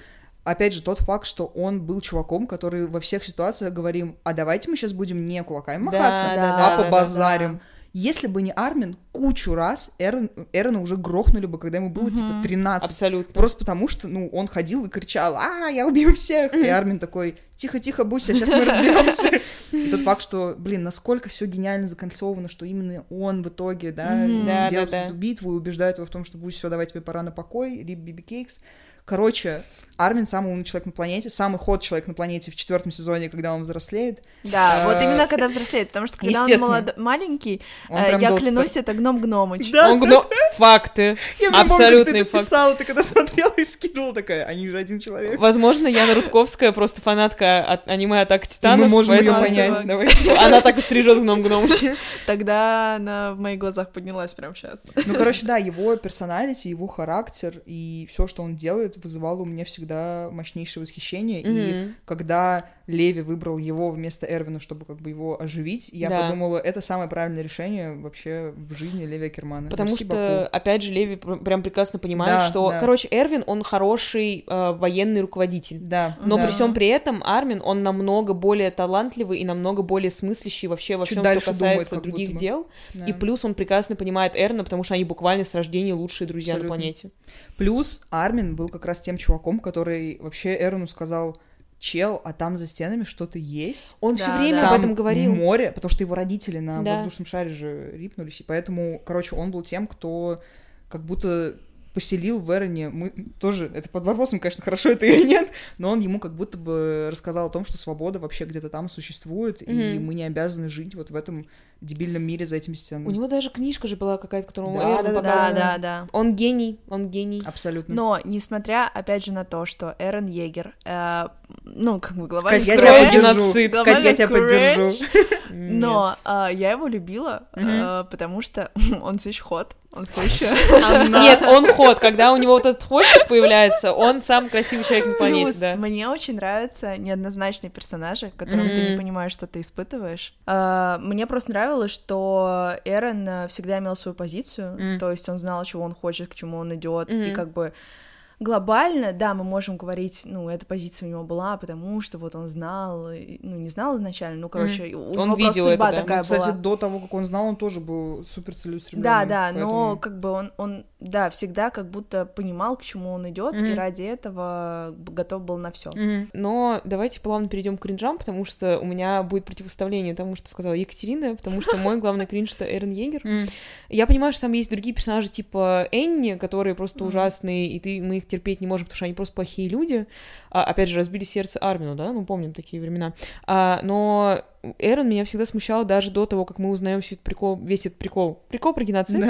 C: Опять же, тот факт, что он был чуваком, который во всех ситуациях говорим, а давайте мы сейчас будем не кулаками
B: Да,
C: махаться,
B: да,
C: а
B: да, да,
C: побазарим. Если бы не Армин, кучу раз Эрон, Эрона уже грохнули бы, когда ему было, типа, 13.
B: Абсолютно.
C: Просто потому что, ну, он ходил и кричал, а, я убью всех. И Армин такой, тихо-тихо, Буся, сейчас мы разберемся. И тот факт, что, блин, насколько все гениально закольцовано, что именно он в итоге, да.
B: Да,
C: делает
B: да, да.
C: эту битву и убеждает его в том, что Буся, все, давай тебе пора на покой, рип Биби Кейкс. Короче, Армин самый умный человек на планете, самый ход человек на планете в четвертом сезоне, когда он взрослеет.
A: Да,
C: А,
A: вот именно когда взрослеет, потому что когда он молод- маленький,
C: Он
A: э, я клянусь, это гном Гномыч.
C: Да,
B: Он гно- Факты.
C: Я прям помню, ты писала, ты когда смотрела и скидывала такая, они же один человек.
B: Возможно, Яна Рудковская просто фанатка от аниме «Атака титанов».
C: мы можем ее понять, давайте.
B: Она так и стрижет гном гномыча.
A: Тогда она в моих глазах поднялась прямо сейчас.
C: Ну, короче, да, его персоналити, его характер и все, что он делает, вызывало у меня всегда мощнейшее восхищение. И
B: Мгм.
C: когда Леви выбрал его вместо Эрвина, чтобы как бы его оживить, я
B: Да.
C: подумала, это самое правильное решение вообще в жизни Леви Акермана.
B: Потому
C: Мерси,
B: что,
C: Баку.
B: опять же, Леви пр- прям прекрасно понимает,
C: Да,
B: что,
C: да.
B: короче, Эрвин, он хороший э, военный руководитель.
C: Да,
B: Но
C: да.
B: при всем при этом Армин, он намного более талантливый и намного более смыслящий вообще во
C: Чуть
B: всем, что
C: думает,
B: касается
C: как
B: других дел.
C: Да.
B: И плюс он прекрасно понимает Эрна, потому что они буквально с рождения лучшие друзья
C: Абсолютно.
B: на планете.
C: Плюс Армин был как раз тем чуваком, который вообще Эрону сказал, чел, а там за стенами что-то есть.
B: Он
A: Да,
B: все время
A: да.
B: об этом говорил.
C: море, потому что его родители на
B: Да.
C: воздушном шаре же рипнулись, и поэтому, короче, он был тем, кто как будто поселил в Эроне, мы тоже, это под вопросом, конечно, хорошо это или нет, но он ему как будто бы рассказал о том, что свобода вообще где-то там существует, и
B: Мгм.
C: мы не обязаны жить вот в этом дебильном мире за этими стенами.
B: У него даже книжка же была какая-то, которую
C: Да,
B: Эрон
C: да, да,
A: Да, да, да.
B: Он гений, он гений.
C: Абсолютно.
A: Но, несмотря, опять же, на то, что Эрон Егер, э, ну, как бы глава
C: Кать, я тебя поддержу.
B: геноцид.
C: Кать, я тебя поддержу.
A: Но а, я его любила, э, потому что он все еще ход, он все еще...
B: Нет, он ход. Когда у него вот этот хвостик появляется, он самый красивый человек на планете,
A: Плюс,
B: да.
A: мне очень нравятся неоднозначные персонажи, которым ты не понимаешь, что ты испытываешь. А, мне просто нравилось, что Эрон э, всегда имел свою позицию,
C: Мгм.
A: то есть он знал, чего он хочет, к чему он идет, и
B: Мгм.
A: как бы глобально, да, мы можем говорить, ну, эта позиция у него была, потому что вот он знал, и- ну, не знал изначально, ну, короче, у
B: Он
A: него просто
B: видел это,
A: судьба
B: да.
A: такая
C: Ну, кстати,
A: была.
C: до того, как он знал, он тоже был супер целеустремленный.
A: Да, да, но
C: поэтому-
A: как бы он, он, да, всегда как будто понимал, к чему он идет, и
B: Мгм.
A: ради этого готов был на все.
C: Мгм.
B: Но давайте плавно перейдем к кринжам, потому что у меня будет противоставление тому, что сказала Екатерина, потому что мой главный кринж — это Эрен Егер. Я понимаю, что там есть другие персонажи типа Энни, которые просто ужасные, и ты, мы их терпеть не можем, потому что они просто плохие люди. А, опять же, разбили сердце Армину, да, ну, помним такие времена. А, но Эрон меня всегда смущал даже до того, как мы узнаем весь этот прикол, весь этот прикол. Прикол про геноцид.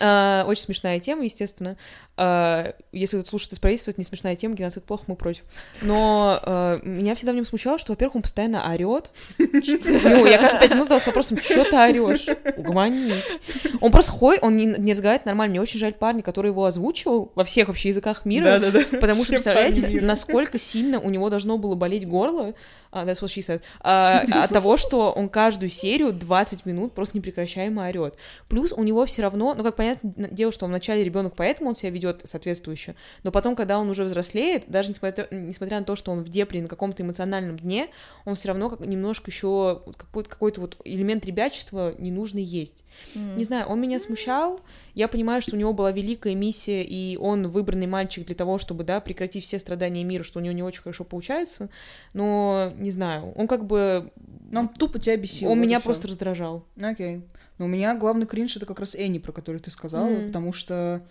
B: А, очень смешная тема, естественно. А, если кто-то слушает из правительства, это не смешная тема, геноцид плохо, мы против. Но а, меня всегда в нем смущало, что, во-первых, он постоянно орет. Ну, я каждые пять минут задалась вопросом, что ты орешь? Угомонись. Он просто ходит, он не, не разговаривает нормально. Мне очень жаль парня, который его озвучивал во всех вообще языках мира. Потому что, представляете, насколько сильно у него должно было болеть горло Uh, that's what she said. Uh, от того, что он каждую серию 20 минут просто непрекращаемо орет. Плюс у него все равно, ну, как понятное дело, что он вначале ребенок, поэтому он себя ведет соответствующе, но потом, когда он уже взрослеет, даже несмотря, несмотря на то, что он в депре на каком-то эмоциональном дне, он все равно как, немножко еще какой-то, какой-то вот элемент ребячества ненужный есть. Mm. Не знаю, он меня смущал, я понимаю, что у него была великая миссия, и он выбранный мальчик для того, чтобы, да, прекратить все страдания мира, что у него не очень хорошо получается, но, не знаю, он как бы...
C: Но он тупо тебя бесил.
B: Он меня просто раздражал.
C: Окей. Okay. Но у меня главный кринж — это как раз Энни, про который ты сказала, mm-hmm. потому что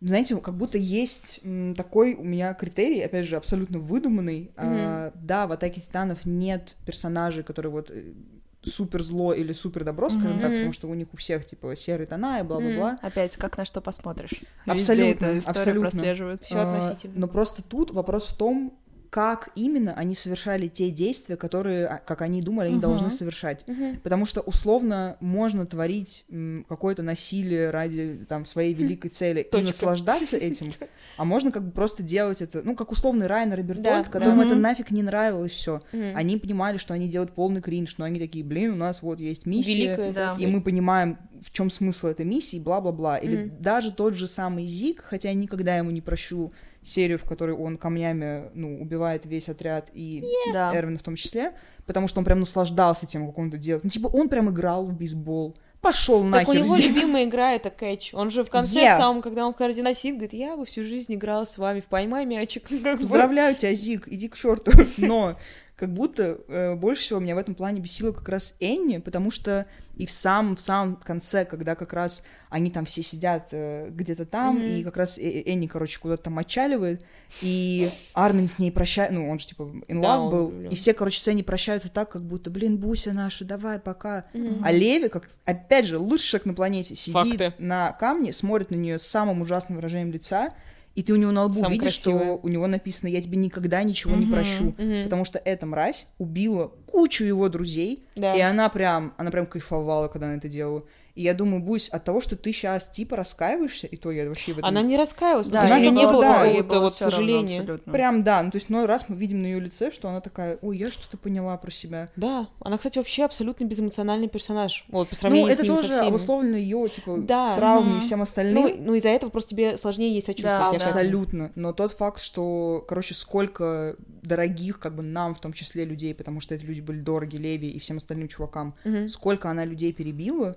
C: знаете, как будто есть такой у меня критерий, опять же, абсолютно выдуманный. Mm-hmm. А, да, в Атаке Титанов нет персонажей, которые вот э, супер зло или супер добро, скажем mm-hmm. так, потому что у них у всех типа серые тона и бла-бла-бла.
A: Mm-hmm. Опять, как на что посмотришь.
C: Абсолютно, абсолютно.
A: прослеживается.
B: Все относительно.
C: А, но просто тут вопрос в том, как именно они совершали те действия, которые, а, как они думали, они uh-huh. должны совершать. Uh-huh. Потому что условно можно творить какое-то насилие ради там своей великой цели и наслаждаться этим, а можно как бы просто делать это, ну как условный Бертольд, да, которым это нафиг не нравилось все. Они понимали, что они делают полный кринж, но они такие, блин, у нас вот есть миссия, Великая, и мы понимаем, в чем смысл этой миссии, бла-бла-бла. Или даже тот же самый Зик, хотя я никогда ему не прощу серию, в которой он камнями, ну, убивает весь отряд и yeah. Эрвина в том числе, потому что он прям наслаждался тем, как он это делает. Ну, типа, он прям играл в бейсбол. Пошел нахер. Так
B: у него любимая игра это кэч. Он же в конце yeah. самом, когда он в координате сидит, говорит, я бы всю жизнь играл с вами в поймай мячик.
C: Поздравляю тебя, Зик, иди к черту. Но как будто э, больше всего меня в этом плане бесило как раз Энни, потому что и в самом в самом конце, когда как раз они там все сидят э, где-то там, mm-hmm. и как раз э Энни, короче, куда-то там отчаливает, и Армин с ней прощает, ну, он же, типа, in love да, был, блин. и все, короче, с Энни прощаются так, как будто, блин, Буся наша, давай, пока. Mm-hmm. А Леви, как, опять же, лучший человек на планете, сидит Факты. на камне, смотрит на нее с самым ужасным выражением лица, и ты у него на лбу Сам видишь, красивый. что у него написано «Я тебе никогда ничего угу, не прощу», угу. потому что эта мразь убила кучу его друзей, да. и она прям, она прям кайфовала, когда она это делала. И я думаю, Бусь, от того, что ты сейчас типа раскаиваешься, и то я вообще в этом...
B: Она не раскаивалась, да, нее не было да, какого-то вот сожаления.
C: Прям, да, ну то есть, но раз мы видим на ее лице, что она такая, ой, я что-то поняла про себя.
B: Да, она, кстати, вообще абсолютно безэмоциональный персонаж, вот, по сравнению ну, с
C: ним
B: это тоже
C: обусловлено ее, типа, да. травмой угу. и всем остальным.
B: Ну, ну из-за этого просто тебе сложнее ей сочувствовать.
C: Да, абсолютно. Но тот факт, что, короче, сколько дорогих, как бы нам в том числе людей, потому что эти люди были дороги Леви и всем остальным чувакам, угу. сколько она людей перебила,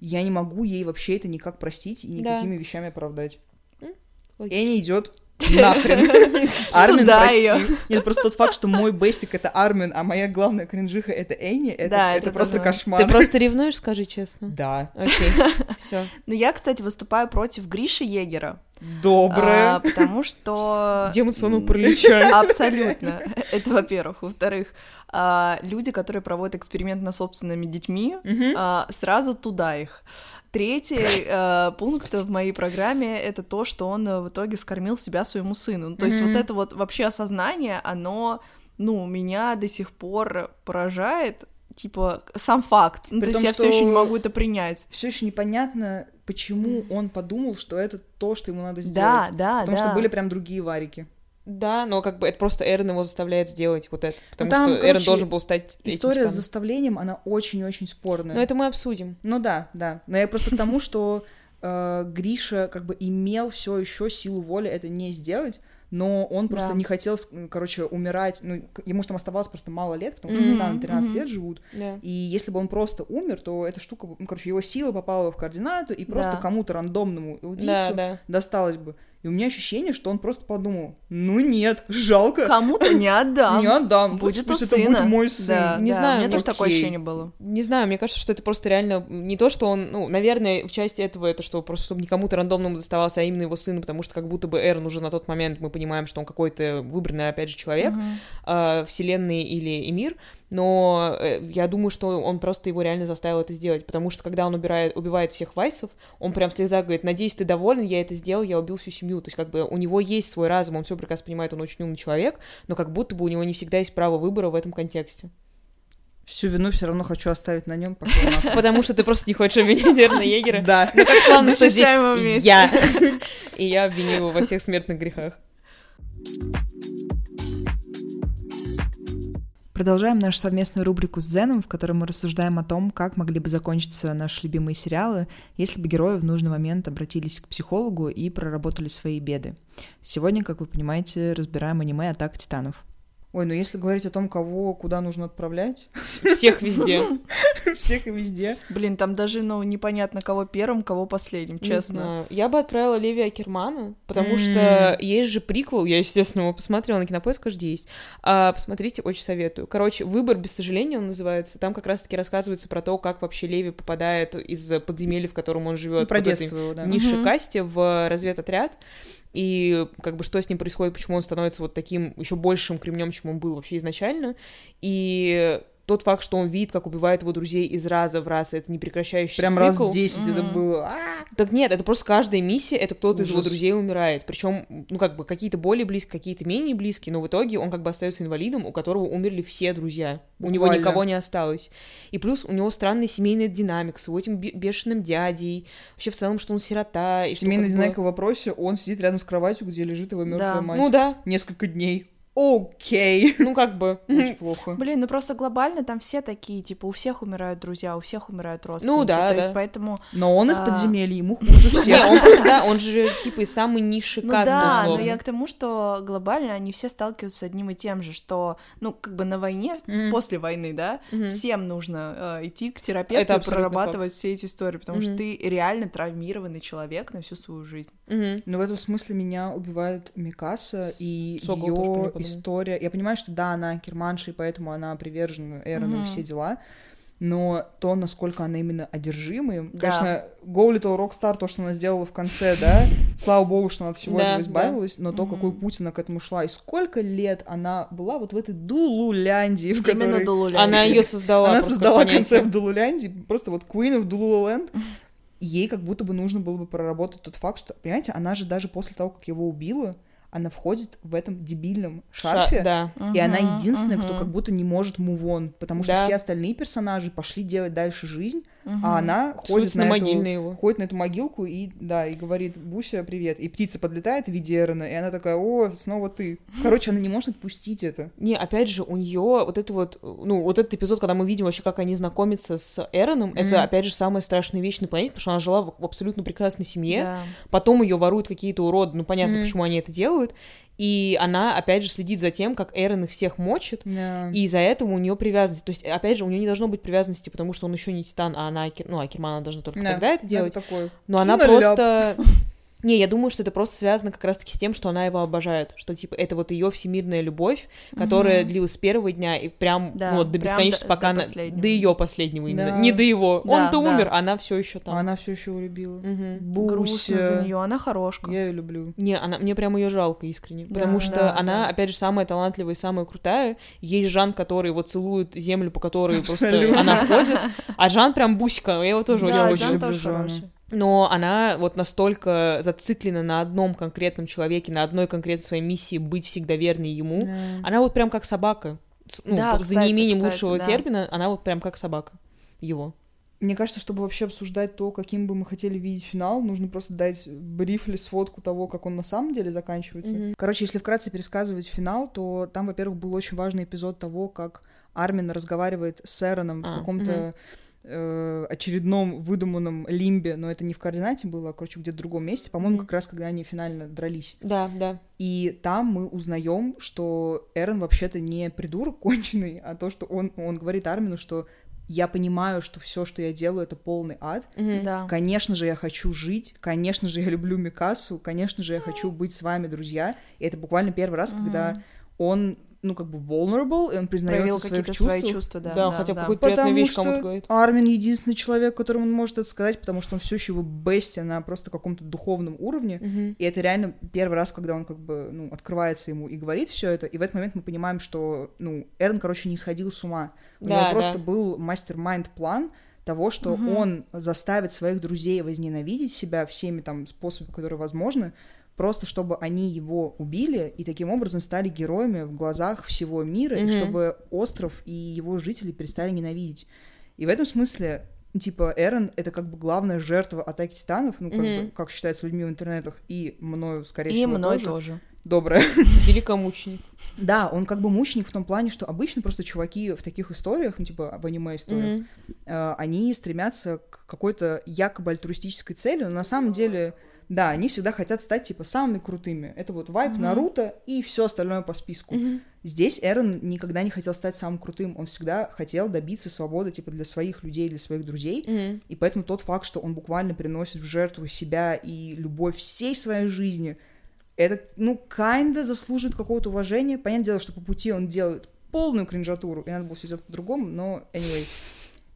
C: я не могу ей вообще это никак простить и никакими да. вещами оправдать. Логично. Энни идет нахрен. Армин, прости. Нет, просто тот факт, что мой бейсик — это Армин, а моя главная кринжиха — это Энни, это, да, это, это просто кошмар.
B: Ты просто ревнуешь, скажи честно?
C: Да.
B: Окей, все.
A: Ну, я, кстати, выступаю против Гриши Егера.
C: Доброе.
A: А, потому что...
B: Демон пролечает.
A: Абсолютно. Это, во-первых. Во-вторых, а, люди, которые проводят эксперимент над собственными детьми, а, сразу туда их. Третий э, пункт в моей программе это то, что он э, в итоге скормил себя своему сыну. То mm-hmm. есть вот это вот вообще осознание, оно, ну, меня до сих пор поражает, типа сам факт. Ну, то есть я все еще не могу это принять.
C: Все еще непонятно, почему он подумал, что это то, что ему надо сделать. Да, да, Потому да. что были прям другие варики.
B: Да, но как бы это просто Эрен его заставляет сделать вот это, потому ну, там, что короче, Эрен должен был стать
C: История с заставлением, она очень-очень спорная.
B: Но это мы обсудим.
C: Ну да, да. Но я просто к тому, что э, Гриша как бы имел все еще силу воли это не сделать, но он просто да. не хотел, короче, умирать, ну, ему там оставалось просто мало лет, потому что mm-hmm. там 13 mm-hmm. лет живут, yeah. и если бы он просто умер, то эта штука, ну, короче, его сила попала в координату, и просто да. кому-то рандомному элдийцу да, да. досталось бы. И у меня ощущение, что он просто подумал, ну нет, жалко.
A: Кому-то не отдам.
C: Не отдам. Будет пусть, пусть это будет мой сын. Да,
B: не
A: да,
B: знаю,
A: у меня тоже такое ощущение было.
B: Не знаю, мне кажется, что это просто реально не то, что он, ну, наверное, в части этого это что просто чтобы никому то рандомному доставался, а именно его сыну, потому что как будто бы Эрн уже на тот момент мы понимаем, что он какой-то выбранный, опять же, человек, uh-huh. э, вселенной или Эмир, но э, я думаю, что он просто его реально заставил это сделать, потому что когда он убирает, убивает всех вайсов, он прям в слезах говорит, надеюсь, ты доволен, я это сделал, я убил всю семью, то есть как бы у него есть свой разум, он все прекрасно понимает, он очень умный человек, но как будто бы у него не всегда есть право выбора в этом контексте.
C: Всю вину все равно хочу оставить на нем,
B: Потому что ты просто не хочешь обвинить Эрна Егера.
C: Да.
B: Ну как славно, что здесь я. И я обвиню его во всех смертных грехах
C: Продолжаем нашу совместную рубрику с Зеном, в которой мы рассуждаем о том, как могли бы закончиться наши любимые сериалы, если бы герои в нужный момент обратились к психологу и проработали свои беды. Сегодня, как вы понимаете, разбираем аниме «Атака титанов». Ой, ну если говорить о том, кого куда нужно отправлять...
B: Всех везде.
C: Всех и везде.
A: Блин, там даже, ну, непонятно, кого первым, кого последним, честно.
B: Я бы отправила Леви Акермана, потому что есть же приквел, я, естественно, его посмотрела, на Кинопоиск каждый есть. А, посмотрите, очень советую. Короче, «Выбор без сожаления» он называется. Там как раз-таки рассказывается про то, как вообще Леви попадает из подземелья, в котором он живет,
C: про детство его, да.
B: низшей касте в разведотряд и как бы что с ним происходит, почему он становится вот таким еще большим кремнем, чем он был вообще изначально, и тот факт, что он видит, как убивает его друзей из раза в раз, это не прекращающийся
C: Прям
B: цикл.
C: раз 10 mm-hmm. это было.
B: Так нет, это просто каждая миссия, это кто-то из его друзей умирает. Причем, ну, как бы, какие-то более близкие, какие-то менее близкие, но в итоге он как бы остается инвалидом, у которого умерли все друзья. Буквально. У него никого не осталось. И плюс у него странный семейный динамик с его этим бешеным дядей. Вообще в целом, что он сирота. И
C: Семейный
B: что,
C: динамик бы... в вопросе, он сидит рядом с кроватью, где лежит его мертвая
B: да.
C: мать.
B: Ну да.
C: Несколько дней окей.
B: Ну, как бы.
C: Очень плохо.
A: Блин, ну просто глобально там все такие, типа, у всех умирают друзья, у всех умирают родственники.
B: Ну, да,
A: То
B: да.
A: есть, поэтому...
C: Но он из а, подземелья, ему хуже всех.
B: он просто, да, он же, типа, самый низший
A: ну,
B: каст,
A: да,
B: условно.
A: но я к тому, что глобально они все сталкиваются с одним и тем же, что, ну, как бы на войне, после войны, да, всем нужно э, идти к терапевту и прорабатывать все эти истории, потому что ты реально травмированный человек на всю свою жизнь.
C: Но в этом смысле меня убивает Микаса и ее история. Я понимаю, что да, она керманша, и поэтому она привержена Эрону mm-hmm. и все дела, но то, насколько она именно одержима им, да. конечно, Go Little Rockstar, то, что она сделала в конце, да, слава богу, что она от всего этого избавилась, но то, какой путь она к этому шла, и сколько лет она была вот в этой Дулуляндии, в которой...
A: Именно Дулуляндии.
B: Она ее создала.
C: Она создала концепт Дулуляндии, просто вот Queen of Dululand, ей как будто бы нужно было бы проработать тот факт, что, понимаете, она же даже после того, как его убила, она входит в этом дебильном шарфе, Ша-
B: да.
C: и uh-huh, она единственная, uh-huh. кто как будто не может move on, потому что да. все остальные персонажи пошли делать дальше жизнь, Угу. А она ходит на, на, эту, его. ходит на эту могилку и, да, и говорит, Буся, привет. И птица подлетает в виде Эрона, и она такая, о, снова ты. Короче, она не может отпустить это.
B: Не, опять же, у нее вот это вот, ну, вот этот эпизод, когда мы видим вообще, как они знакомятся с Эроном, mm это, опять же, самая страшная вещь на планете, потому что она жила в абсолютно прекрасной семье,
A: да.
B: потом ее воруют какие-то уроды, ну, понятно, mm почему они это делают, и она, опять же, следит за тем, как Эрон их всех мочит,
C: yeah.
B: и из-за этого у нее привязанность. То есть, опять же, у нее не должно быть привязанности, потому что он еще не Титан, а она, ну, Акерман должна только да, тогда это делать.
C: Это такое.
B: Но она просто не, я думаю, что это просто связано как раз-таки с тем, что она его обожает, что типа это вот ее всемирная любовь, которая mm-hmm. длилась с первого дня и прям да, вот до бесконечности, пока до, она до ее последнего именно, да. не до его. Да, Он-то да. умер, она все еще там.
C: Она все еще улюбила.
B: Угу.
C: Буся.
A: Грустно за нее, она хорошка.
C: Я ее люблю.
B: Не, она мне прям ее жалко искренне, да, потому что да, она, да. опять же, самая талантливая и самая крутая. Есть Жан, который вот целует землю, по которой просто она ходит, а Жан прям бусика, я его тоже
A: да,
B: очень,
A: очень
B: люблю.
A: Жана
B: но она вот настолько зациклена на одном конкретном человеке, на одной конкретной своей миссии быть всегда верной ему. Да. Она вот прям как собака. Ну, да, за кстати, неимением кстати, лучшего да. термина, она вот прям как собака его.
C: Мне кажется, чтобы вообще обсуждать то, каким бы мы хотели видеть финал, нужно просто дать брифли, сводку того, как он на самом деле заканчивается. Mm-hmm. Короче, если вкратце пересказывать финал, то там, во-первых, был очень важный эпизод того, как Армин разговаривает с Эроном а, в каком-то mm-hmm э, очередном выдуманном лимбе, но это не в координате было, а, короче, где-то в другом месте, по-моему, mm как раз когда они финально дрались.
B: Да, да.
C: И там мы узнаем, что Эрон вообще-то не придурок конченый, а то, что он, он говорит Армину, что я понимаю, что все, что я делаю, это полный ад.
A: Mm-hmm. Да.
C: Конечно же, я хочу жить, конечно же, я люблю Микасу, конечно же, я хочу быть с вами, друзья. И это буквально первый раз, mm-hmm. когда он ну, как бы vulnerable, и он признается в своих чувствах.
A: свои чувства, да.
B: Да,
A: да
B: хотя
A: да.
B: какую-то приятную вещь кому-то
C: говорит. Армин единственный человек, которому он может это сказать, потому что он все еще его бестия на просто каком-то духовном уровне.
B: Mm-hmm.
C: И это реально первый раз, когда он как бы, ну, открывается ему и говорит все это. И в этот момент мы понимаем, что, ну, Эрн, короче, не сходил с ума. У да, него просто да. был мастер-майнд план, того, что угу. он заставит своих друзей возненавидеть себя всеми там способами, которые возможны, просто чтобы они его убили и таким образом стали героями в глазах всего мира, mm-hmm. и чтобы остров и его жители перестали ненавидеть. И в этом смысле, типа, Эрон — это как бы главная жертва атаки титанов, ну, как, mm-hmm. бы, как считается людьми в интернетах, и мною, скорее
A: и
C: всего,
A: мной
C: тоже.
A: тоже.
C: доброе.
B: Великомученик.
C: Да, он как бы мученик в том плане, что обычно просто чуваки в таких историях, ну, типа в аниме-историях, mm-hmm. э, они стремятся к какой-то якобы альтруистической цели, но на самом деле, да, они всегда хотят стать, типа, самыми крутыми. Это вот вайп mm-hmm. Наруто и все остальное по списку. Mm-hmm. Здесь Эрон никогда не хотел стать самым крутым, он всегда хотел добиться свободы, типа, для своих людей, для своих друзей, mm-hmm. и поэтому тот факт, что он буквально приносит в жертву себя и любовь всей своей жизни — это, ну, kinda заслуживает какого-то уважения. Понятное дело, что по пути он делает полную кринжатуру, и надо было все сделать по-другому, но anyway.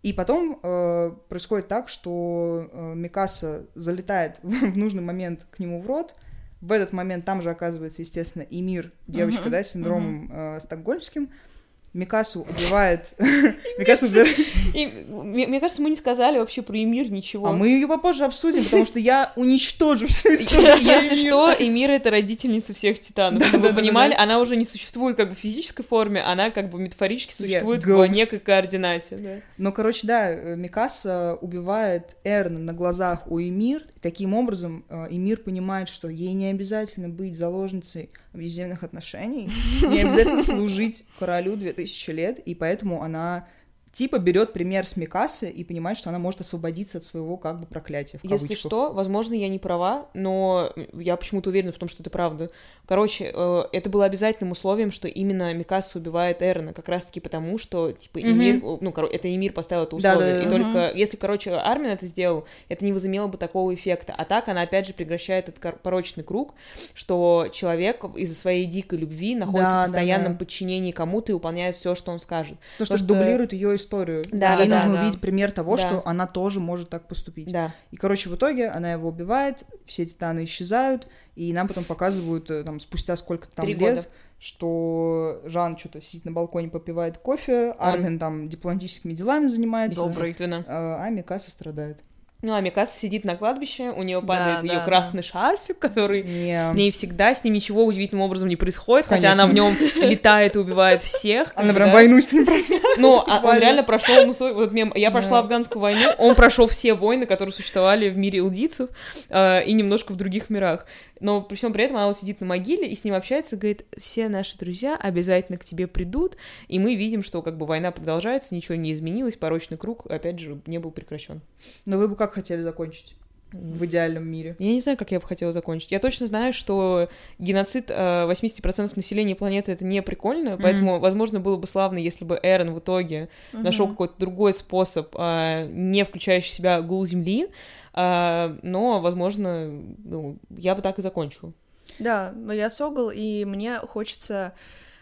C: И потом э, происходит так, что э, Микаса залетает в нужный момент к нему в рот. В этот момент там же оказывается, естественно, и мир девочка, uh-huh, да, с синдромом э, стокгольмским. Микасу убивает...
B: Микасу убивает... Мне кажется, мы не сказали вообще про Эмир ничего.
C: А мы ее попозже обсудим, потому что я уничтожу всю историю.
B: Если что, Эмир — это родительница всех титанов. Чтобы вы понимали, она уже не существует как бы в физической форме, она как бы метафорически существует в некой координате.
C: Ну, короче, да, Микаса убивает Эрна на глазах у Эмир. Таким образом, э, Эмир понимает, что ей не обязательно быть заложницей абьюзивных отношений, не обязательно служить королю 2000 лет, и поэтому она типа берет пример с Микасы и понимает, что она может освободиться от своего как бы проклятия. В
B: Если что, возможно, я не права, но я почему-то уверена в том, что это правда. Короче, э, это было обязательным условием, что именно Микаса убивает Эрона, как раз-таки потому, что типа mm-hmm. Эмир, ну, короче, это Эмир поставил это условие. Да, да, да. И mm-hmm. только если, короче, Армин это сделал, это не возымело бы такого эффекта. А так она опять же прекращает этот порочный круг, что человек из-за своей дикой любви находится да, в постоянном да, да. подчинении кому-то и выполняет все, что он скажет.
C: То, что, что дублирует ее историю. Да, Ей да, нужно да, увидеть да. пример того, да. что она тоже может так поступить.
B: Да.
C: И, короче, в итоге она его убивает, все титаны исчезают, и нам потом показывают э, там спустя сколько-то там Три лет, года. что Жан что-то сидит на балконе, попивает кофе, Армин там дипломатическими делами занимается, а, а Микаса страдает.
B: Ну, а Микаса сидит на кладбище, у нее падает да, ее да, красный да. шарфик, который yeah. с ней всегда, с ним ничего удивительным образом не происходит, Конечно. хотя она в нем летает и убивает всех.
C: Она прям войну с ним прошла.
B: Ну, а он реально прошел, ну, вот мем, я прошла афганскую войну, он прошел все войны, которые существовали в мире илдийцев э, и немножко в других мирах но при всем при этом она вот сидит на могиле и с ним общается, говорит, все наши друзья обязательно к тебе придут, и мы видим, что как бы война продолжается, ничего не изменилось, порочный круг, опять же, не был прекращен.
C: Но вы бы как хотели закончить? в идеальном мире.
B: Я не знаю, как я бы хотела закончить. Я точно знаю, что геноцид 80% э, населения планеты это не прикольно, mm-hmm. поэтому, возможно, было бы славно, если бы Эрон в итоге mm-hmm. нашел какой-то другой способ, э, не включающий в себя гул Земли, но, возможно, ну, я бы так и закончила.
A: Да, я Согл, и мне хочется,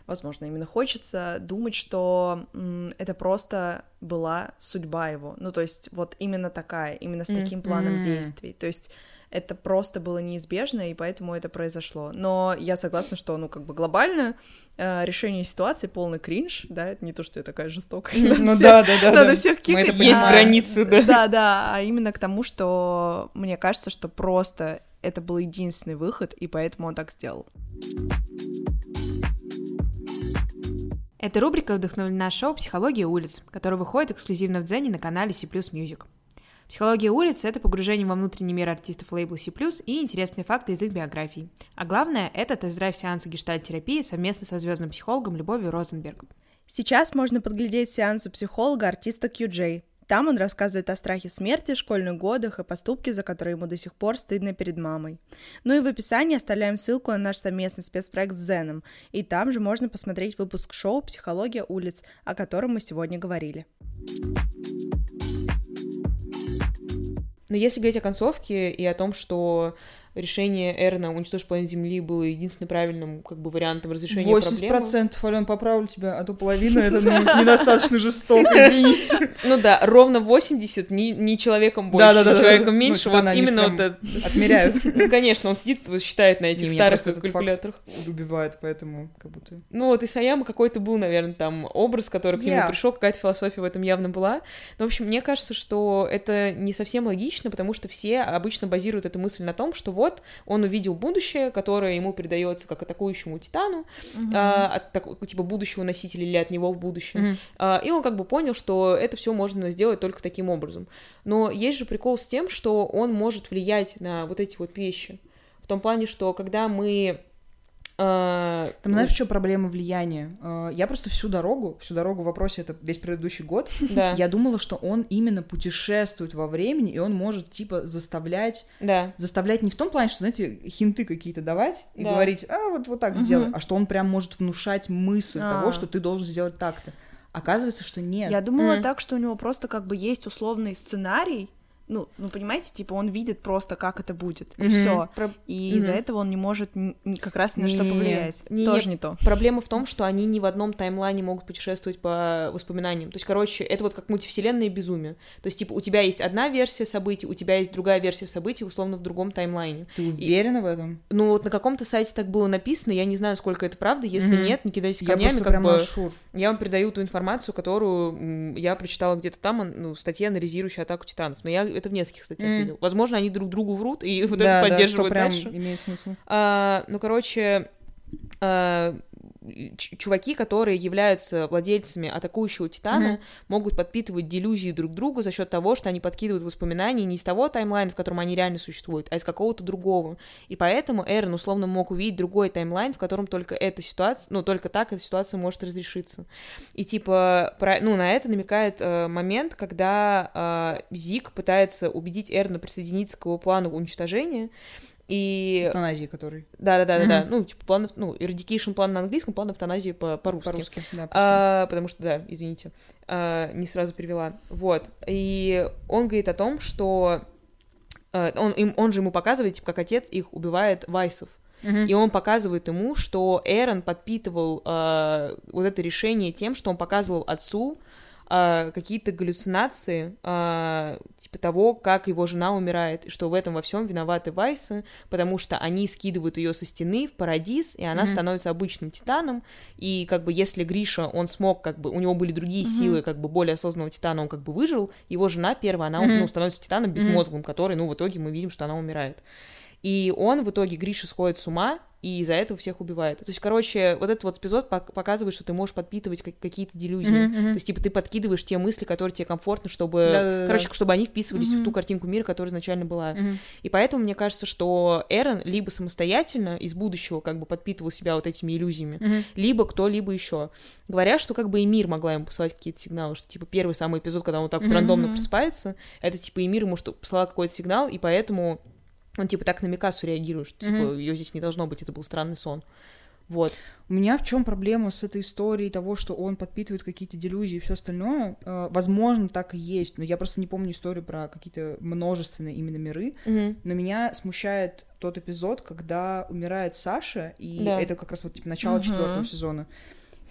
A: возможно, именно хочется думать, что это просто была судьба его. Ну, то есть вот именно такая, именно с таким mm-hmm. планом действий. То есть это просто было неизбежно, и поэтому это произошло. Но я согласна, что, ну, как бы глобально э, решение ситуации полный кринж, да, это не то, что я такая жестокая.
C: Ну да, да, да.
A: Надо всех кикать.
B: Есть границы, да.
A: Да, да, а именно к тому, что мне кажется, что просто это был единственный выход, и поэтому он так сделал.
B: Эта рубрика вдохновлена шоу «Психология улиц», которое выходит эксклюзивно в Дзене на канале C++ Music. Психология улиц — это погружение во внутренний мир артистов лейбла C++ и интересные факты из их биографий. А главное — это тест-драйв сеанса гештальт-терапии совместно со звездным психологом Любовью Розенберг.
A: Сейчас можно подглядеть сеанс у психолога артиста QJ. Там он рассказывает о страхе смерти, школьных годах и поступке, за которые ему до сих пор стыдно перед мамой. Ну и в описании оставляем ссылку на наш совместный спецпроект с Зеном, и там же можно посмотреть выпуск шоу «Психология улиц», о котором мы сегодня говорили.
B: Но если говорить о концовке и о том, что решение Эрна уничтожить планету Земли было единственным правильным как бы вариантом разрешения 80% проблемы.
C: 80% Ален, поправлю тебя, а то половина это ну, недостаточно жестоко, извините.
B: Ну да, ровно 80, не, человеком больше, человеком меньше, ну, вот именно вот это.
C: Отмеряют.
B: Ну, конечно, он сидит, считает на этих старых калькуляторах.
C: убивает, поэтому как будто...
B: Ну вот и Саяма какой-то был, наверное, там образ, который к нему пришел, какая-то философия в этом явно была. Но, в общем, мне кажется, что это не совсем логично, потому что все обычно базируют эту мысль на том, что вот он увидел будущее, которое ему передается как атакующему титану, uh-huh. а, от так, типа будущего носителя или от него в будущем. Uh-huh. А, и он как бы понял, что это все можно сделать только таким образом. Но есть же прикол с тем, что он может влиять на вот эти вот вещи. В том плане, что когда мы
C: Там знаешь, что проблема влияния? А, я просто всю дорогу, всю дорогу в вопросе, это весь предыдущий год, да. я думала, что он именно путешествует во времени, и он может, типа, заставлять... Да. Заставлять не в том плане, что, знаете, хинты какие-то давать и да. говорить, а, вот, вот так угу. сделай, а что он прям может внушать мысль а. того, что ты должен сделать так-то. Оказывается, что нет.
A: Я думала mm. так, что у него просто как бы есть условный сценарий, ну, ну, понимаете, типа он видит просто, как это будет, и mm-hmm. все. Про... И mm-hmm. из-за этого он не может ни, как раз ни на что повлиять. Не, Тоже не то.
B: Проблема в том, что они ни в одном таймлайне могут путешествовать по воспоминаниям. То есть, короче, это вот как мультивселенная безумие. То есть, типа, у тебя есть одна версия событий, у тебя есть другая версия событий, условно, в другом таймлайне.
C: Ты уверена и... в этом?
B: Ну, вот на каком-то сайте так было написано, я не знаю, сколько это правда. Если mm-hmm. нет, не кидайтесь камнями, я как бы... Шур. Я вам передаю ту информацию, которую я прочитала где-то там, ну, статья, анализирующая атаку титанов. Но я это в нескольких статьях mm. видел. Возможно, они друг другу врут и вот да, это поддерживают да, что прям
C: имеет смысл.
B: А, ну, короче, чуваки, которые являются владельцами атакующего титана, mm-hmm. могут подпитывать делюзии друг другу за счет того, что они подкидывают воспоминания не из того таймлайна, в котором они реально существуют, а из какого-то другого. И поэтому Эрон условно мог увидеть другой таймлайн, в котором только эта ситуация, ну, только так эта ситуация может разрешиться. И типа, про, ну, на это намекает э, момент, когда э, Зик пытается убедить Эрона присоединиться к его плану уничтожения, и...
C: Эвтаназии, который.
B: Да, да, да, да, да. Ну, типа план, ну, eradication план на английском, план эвтаназии по- по-русски.
C: По-русски, да.
B: А, потому что, да, извините, а, не сразу перевела. Вот. И он говорит о том, что а, он, им, он же ему показывает, типа, как отец их убивает Вайсов. Uh-huh. И он показывает ему, что Эрон подпитывал э, вот это решение тем, что он показывал отцу, э, какие-то галлюцинации, э, типа того, как его жена умирает, и что в этом во всем виноваты Вайсы, потому что они скидывают ее со стены в парадиз, и она mm-hmm. становится обычным титаном, и как бы если Гриша, он смог, как бы, у него были другие mm-hmm. силы, как бы более осознанного титана, он как бы выжил, его жена первая, она, mm-hmm. ну, становится титаном безмозглым, mm-hmm. который, ну, в итоге мы видим, что она умирает. И он в итоге, Гриша, сходит с ума, и из-за этого всех убивает. То есть, короче, вот этот вот эпизод показывает, что ты можешь подпитывать какие-то делюзии. Mm-hmm, mm-hmm. То есть, типа, ты подкидываешь те мысли, которые тебе комфортны, чтобы, Да-да-да. короче, чтобы они вписывались mm-hmm. в ту картинку мира, которая изначально была. Mm-hmm. И поэтому мне кажется, что Эрон либо самостоятельно из будущего как бы подпитывал себя вот этими иллюзиями, mm-hmm. либо кто-либо еще. Говорят, что как бы и мир могла ему посылать какие-то сигналы, что, типа, первый самый эпизод, когда он так вот mm-hmm. рандомно просыпается, это, типа, и мир ему что посылал какой-то сигнал, и поэтому он типа так на Микасу реагирует, что типа mm-hmm. ее здесь не должно быть, это был странный сон. Вот.
C: У меня в чем проблема с этой историей того, что он подпитывает какие-то делюзии и все остальное? Э, возможно, так и есть, но я просто не помню историю про какие-то множественные именно миры. Mm-hmm. Но меня смущает тот эпизод, когда умирает Саша, и да. это как раз вот типа начало mm-hmm. четвертого сезона.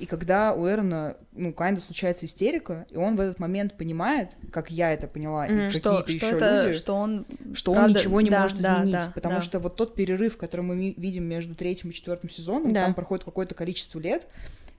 C: И когда у Эрона, ну, Кайнда случается истерика, и он в этот момент понимает, как я это поняла, mm-hmm. и какие-то еще это, люди,
A: что он,
C: что правда, он ничего не да, может да, изменить. Да, потому да. что вот тот перерыв, который мы видим между третьим и четвертым сезоном, да. там проходит какое-то количество лет,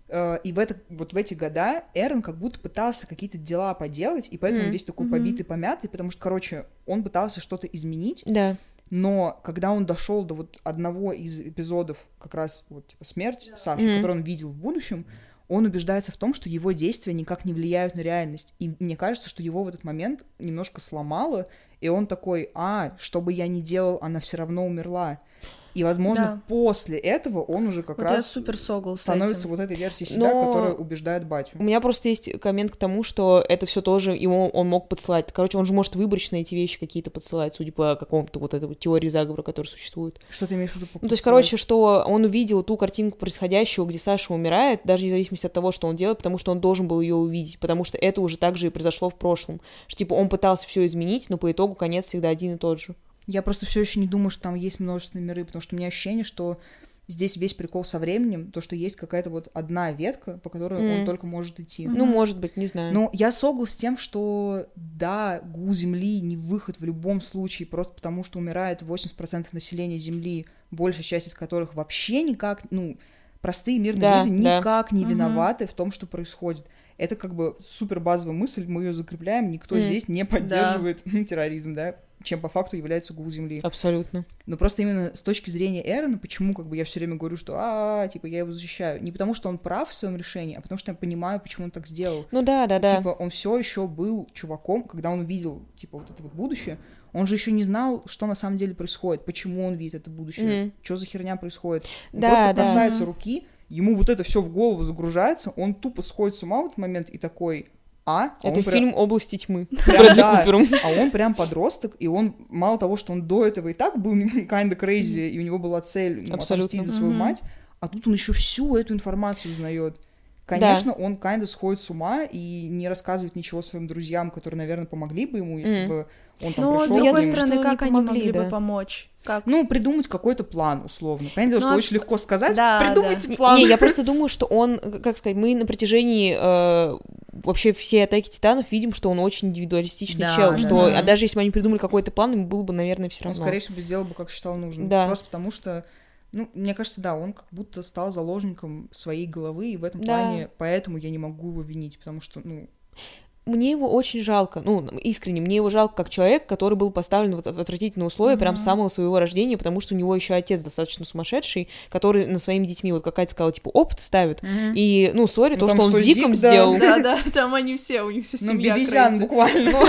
C: э, и в, это, вот в эти года Эрон как будто пытался какие-то дела поделать, и поэтому mm-hmm. весь такой побитый, помятый, потому что, короче, он пытался что-то изменить.
B: Да.
C: Но когда он дошел до вот одного из эпизодов, как раз вот типа смерть Саши, mm-hmm. который он видел в будущем, он убеждается в том, что его действия никак не влияют на реальность. И мне кажется, что его в этот момент немножко сломало, и он такой, а, что бы я ни делал, она все равно умерла. И, возможно, да. после этого он уже как вот раз
A: супер
C: становится вот этой версией себя, Но... которая убеждает батю.
B: У меня просто есть коммент к тому, что это все тоже ему он мог подсылать. Короче, он же может выборочно эти вещи какие-то подсылать, судя по какому-то вот этой вот теории заговора, которая существует.
C: Что ты имеешь в виду?
B: Ну, то есть, короче, что он увидел ту картинку происходящего, где Саша умирает, даже независимо от того, что он делает, потому что он должен был ее увидеть, потому что это уже так же и произошло в прошлом. Что, типа, он пытался все изменить, но по итогу конец всегда один и тот же.
C: Я просто все еще не думаю, что там есть множественные миры, потому что у меня ощущение, что здесь весь прикол со временем, то, что есть какая-то вот одна ветка, по которой mm. он только может идти.
B: Ну, может быть, не знаю.
C: Но я согласна с тем, что да, гул Земли не выход в любом случае, просто потому что умирает 80% населения Земли, большая часть из которых вообще никак, ну, простые мирные да, люди да. никак не виноваты mm-hmm. в том, что происходит. Это как бы супер базовая мысль, мы ее закрепляем, никто mm. здесь не поддерживает да. терроризм, да, чем по факту является гул Земли.
B: Абсолютно.
C: Но просто именно с точки зрения Эрона, почему как бы я все время говорю, что а, типа я его защищаю, не потому что он прав в своем решении, а потому что я понимаю, почему он так сделал.
B: Ну да, да, да.
C: Типа он все еще был чуваком, когда он увидел типа вот это вот будущее, Он же еще не знал, что на самом деле происходит, почему он видит это будущее, mm-hmm. что за херня происходит. Он да, просто да. касается руки, ему вот это все в голову загружается, он тупо сходит с ума в этот момент и такой, а,
B: а это
C: фильм
B: прям... «Области тьмы»
C: прям, да, А он прям подросток, и он, мало того, что он до этого и так был kinda crazy, и у него была цель ну, отомстить за свою mm-hmm. мать, а тут он еще всю эту информацию узнает. Конечно, да. он kinda сходит с ума и не рассказывает ничего своим друзьям, которые, наверное, помогли бы ему, если mm. бы он там
A: Но,
C: пришел.
A: с другой стороны, как они помогли, могли да. бы помочь? Как?
C: Ну, придумать какой-то план, условно. Понятное ну, что а... очень легко сказать, да, придумайте да. план.
B: Не, я просто думаю, что он, как сказать, мы на протяжении э, вообще все атаки титанов видим, что он очень индивидуалистичный да, чел, да, что, да. а даже если бы они придумали какой-то план, ему было бы, наверное, все равно.
C: Он, скорее всего, сделал бы, как считал нужным. Да. Просто потому что ну, мне кажется, да, он как будто стал заложником своей головы, и в этом да. плане поэтому я не могу его винить, потому что, ну,
B: мне его очень жалко, ну, искренне, мне его жалко как человек, который был поставлен в отвратительные условия mm-hmm. прям с самого своего рождения, потому что у него еще отец достаточно сумасшедший, который на своими детьми, вот какая-то сказала, типа, опыт ставит, mm-hmm. и, ну, сори, ну, то, что он с Зиком сделал.
A: Да, да, там они все, у них вся
C: ну, семья Ну, Бибизян буквально.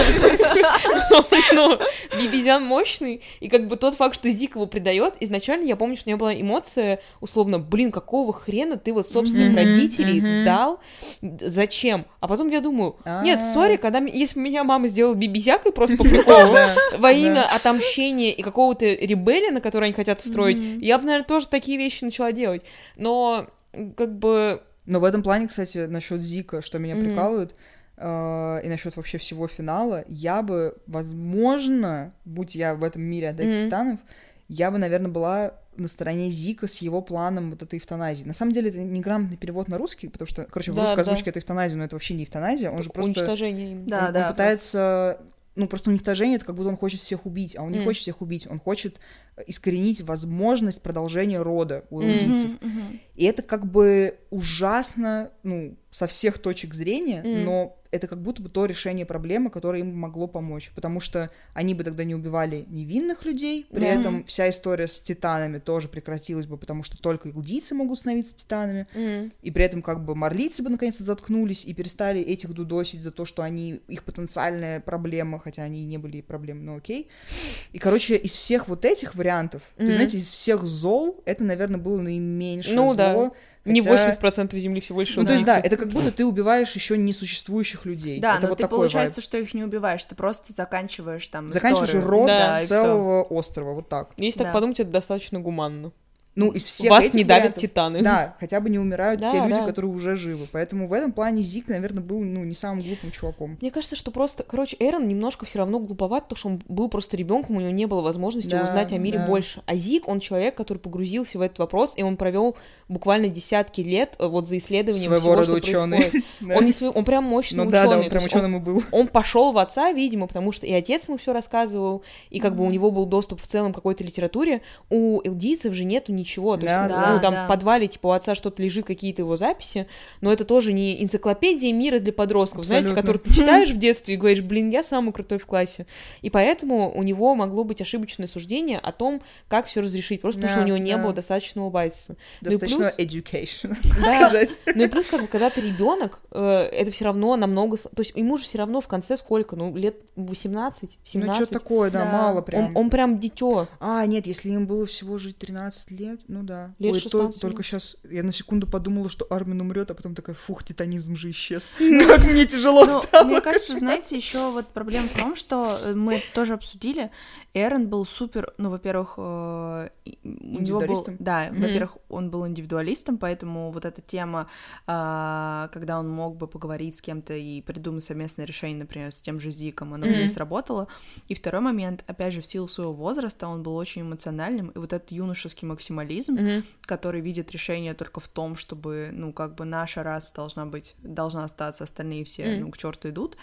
B: Ну, Бибизян мощный, и как бы тот факт, что Зик его предает, изначально я помню, что у меня была эмоция, условно, блин, какого хрена ты вот собственных родителей сдал, зачем? А потом я думаю, нет, сори, когда если меня мама сделала бибизякой просто по приколу, во имя отомщения и какого-то ребелия, на который они хотят устроить, я бы, наверное, тоже такие вещи начала делать. Но как бы...
C: Но в этом плане, кстати, насчет Зика, что меня прикалывает, э, и насчет вообще всего финала, я бы, возможно, будь я в этом мире Атаки Титанов, я бы, наверное, была на стороне Зика с его планом вот этой эвтаназии. На самом деле это неграмотный перевод на русский, потому что, короче, в да, русской да. озвучке это эвтаназия, но это вообще не эвтаназия, он же просто...
B: Уничтожение.
C: Да, он, да, он пытается... Просто... Ну, просто уничтожение, это как будто он хочет всех убить, а он mm. не хочет всех убить, он хочет искоренить возможность продолжения рода у иудейцев. Mm-hmm, mm-hmm. И это как бы ужасно, ну, со всех точек зрения, mm. но это как будто бы то решение проблемы, которое им могло помочь, потому что они бы тогда не убивали невинных людей, при mm. этом вся история с титанами тоже прекратилась бы, потому что только илдийцы могут становиться титанами, mm. и при этом как бы марлийцы бы наконец-то заткнулись и перестали этих дудосить за то, что они, их потенциальная проблема, хотя они не были проблемой, но окей. И, короче, из всех вот этих вариантов, mm. то знаете, из всех зол, это, наверное, было наименьшее ну, зло, да
B: Хотя... Не 80% земли всего лишь
C: Ну, то есть, да, это как будто ты убиваешь еще несуществующих людей.
A: Да,
C: это
A: но
C: вот
A: ты, получается, вайб. что их не убиваешь, ты просто заканчиваешь там
C: Заканчиваешь
A: историю.
C: род да, целого острова, вот так.
B: Если да. так подумать, это достаточно гуманно.
C: Ну, из всех
B: Вас
C: этих
B: не давят титаны.
C: Да, хотя бы не умирают да, те люди, да. которые уже живы. Поэтому в этом плане Зик, наверное, был, ну, не самым глупым чуваком.
B: Мне кажется, что просто, короче, Эрон немножко все равно глуповат, потому что он был просто ребенком, у него не было возможности да, узнать о мире да. больше. А Зик, он человек, который погрузился в этот вопрос, и он провел буквально десятки лет э, вот за исследованием Своего всего, рода что ученый. происходит. Он не свой, он прям мощный ну, ученый. Да, да, он прям ученым и был. Он пошел в отца, видимо, потому что и отец ему все рассказывал, и как бы у него был доступ в целом к какой-то литературе. У элдийцев же нету ничего. То да, есть, да, ну, там да. в подвале, типа, у отца что-то лежит, какие-то его записи, но это тоже не энциклопедия мира для подростков, Абсолютно. знаете, которую ты читаешь в детстве и говоришь, блин, я самый крутой в классе. И поэтому у него могло быть ошибочное суждение о том, как все разрешить, просто да, потому что у него да. не было достаточного базиса.
C: Достаточно ну education,
B: да. сказать. Ну и плюс, как бы, когда ты ребенок, э, это все равно намного... То есть ему же все равно в конце сколько? Ну, лет 18, 17?
C: Ну, что такое, да, да. мало прям.
B: Он, он прям дитё.
C: А, нет, если им было всего жить 13 лет, ну да. Лет Ой, то, только сейчас я на секунду подумала, что Армин умрет, а потом такая, фух, титанизм же исчез. Как мне тяжело ну, стало.
A: Мне кажется, знаете, еще вот проблема в том, что э, мы тоже обсудили, Эрон был супер, ну, во-первых, э, у него был, да, во-первых, он был индивидуалистом, поэтому вот эта тема, э, когда он мог бы поговорить с кем-то и придумать совместное решение, например, с тем же Зиком, оно mm-hmm. не сработало. И второй момент, опять же, в силу своего возраста, он был очень эмоциональным, и вот этот юношеский максимализм, mm-hmm. который видит решение только в том, чтобы, ну, как бы наша раса должна быть, должна остаться, остальные все, mm-hmm. ну, к черту идут,